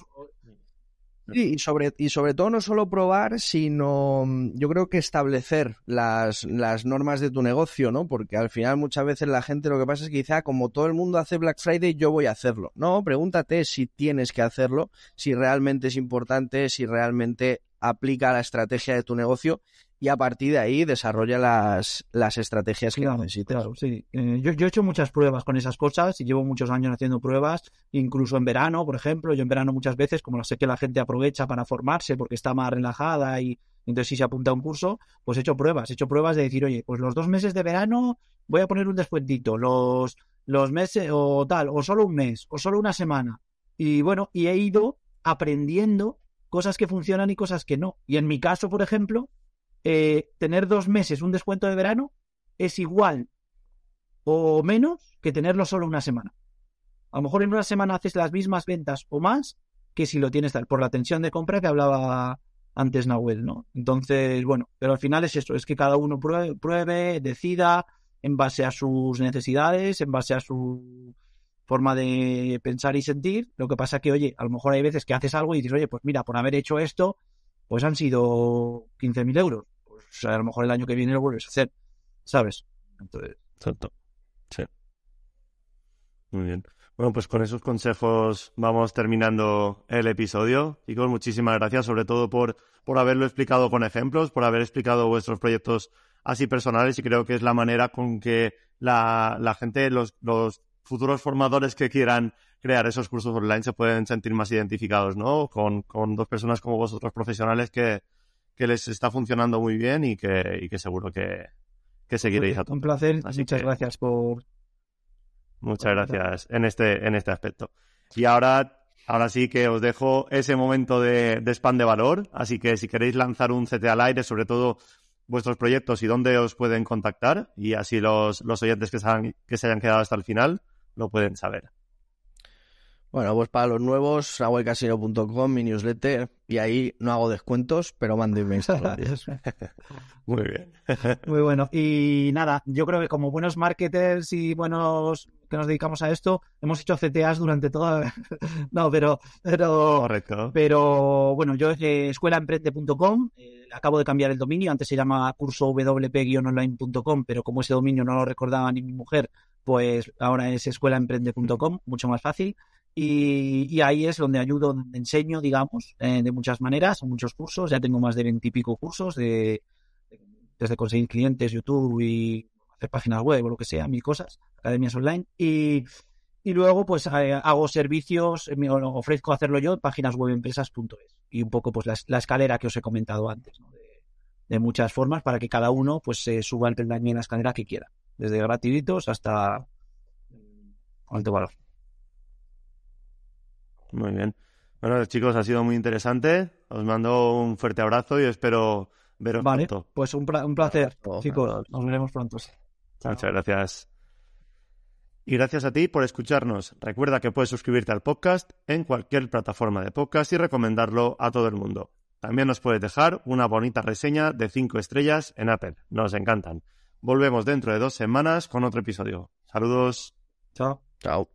Sí, y sobre, y sobre todo no solo probar, sino mm, yo creo que establecer las, las normas de tu negocio, ¿no? Porque al final muchas veces la gente lo que pasa es que dice, como todo el mundo hace Black Friday, yo voy a hacerlo. No, pregúntate si tienes que hacerlo, si realmente es importante, si realmente aplica la estrategia de tu negocio y a partir de ahí desarrolla las, las estrategias que necesitas. claro, sí. Eh, yo, yo he hecho muchas pruebas con esas cosas y llevo muchos años haciendo pruebas, incluso en verano, por ejemplo. Yo en verano muchas veces, como sé que la gente aprovecha para formarse porque está más relajada y entonces si se apunta a un curso, pues he hecho pruebas. He hecho pruebas de decir, oye, pues los dos meses de verano voy a poner un descuentito, los, los meses o tal, o solo un mes, o solo una semana. Y bueno, y he ido aprendiendo cosas que funcionan y cosas que no. Y en mi caso, por ejemplo, eh, tener dos meses un descuento de verano es igual o menos que tenerlo solo una semana. A lo mejor en una semana haces las mismas ventas o más que si lo tienes por la tensión de compra que hablaba antes Nahuel, ¿no? Entonces, bueno, pero al final es eso, es que cada uno pruebe, pruebe, decida en base a sus necesidades, en base a su forma de pensar y sentir. Lo que pasa que, oye, a lo mejor hay veces que haces algo y dices, oye, pues mira, por haber hecho esto, pues han sido 15.000 euros. A lo mejor el año que viene lo vuelves a hacer, ¿sabes? Entonces, Exacto. Sí. Muy bien. Bueno, pues con esos consejos vamos terminando el episodio. Chicos, muchísimas gracias, sobre todo por, por haberlo explicado con ejemplos, por haber explicado vuestros proyectos así personales y creo que es la manera con que la, la gente, los, los futuros formadores que quieran crear esos cursos online se pueden sentir más identificados, ¿no? Con, con dos personas como vosotros profesionales que, que les está funcionando muy bien y que, y que seguro que, que seguiréis a un tope. placer. Así Muchas que- gracias por, Muchas gracias en este, en este aspecto. Y ahora, ahora sí que os dejo ese momento de, de spam de valor. Así que si queréis lanzar un CT al aire, sobre todo vuestros proyectos y dónde os pueden contactar, y así los, los oyentes que se, han- que se hayan quedado hasta el final lo pueden saber. Bueno, pues para los nuevos, aguaycasino.com, mi newsletter, y ahí no hago descuentos, pero mándenme Gracias. Muy bien. Muy bueno. Y nada, yo creo que como buenos marketers y buenos que nos dedicamos a esto, hemos hecho CTAs durante toda... no, pero... pero Correcto. Pero bueno, yo eh, escuelaemprende.com, eh, acabo de cambiar el dominio, antes se llama curso wp-online.com, pero como ese dominio no lo recordaba ni mi mujer, pues ahora es escuelaemprende.com, mucho más fácil. Y, y ahí es donde ayudo, donde enseño, digamos, eh, de muchas maneras, muchos cursos, ya tengo más de veintipico cursos, de, desde conseguir clientes, YouTube y hacer páginas web o lo que sea, mil cosas, academias online. Y, y luego, pues eh, hago servicios, eh, me ofrezco hacerlo yo páginas web empresas.es. Y un poco, pues la, la escalera que os he comentado antes, ¿no? de, de muchas formas para que cada uno, pues se suba el peldaño en la escalera que quiera. Desde gratuitos hasta mm, alto valor. Muy bien. Bueno, chicos, ha sido muy interesante. Os mando un fuerte abrazo y espero veros Vale, pronto. pues un, pla- un placer, chicos. Nos veremos pronto. Muchas gracias. Y gracias a ti por escucharnos. Recuerda que puedes suscribirte al podcast en cualquier plataforma de podcast y recomendarlo a todo el mundo. También nos puedes dejar una bonita reseña de 5 estrellas en Apple. Nos encantan. Volvemos dentro de dos semanas con otro episodio. Saludos. Chao. Chao.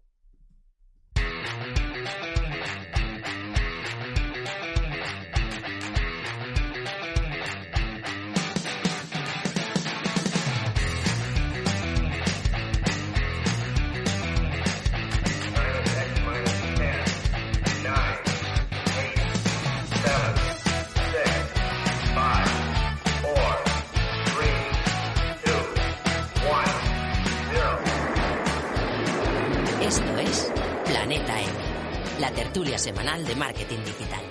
La tertulia semanal de marketing digital.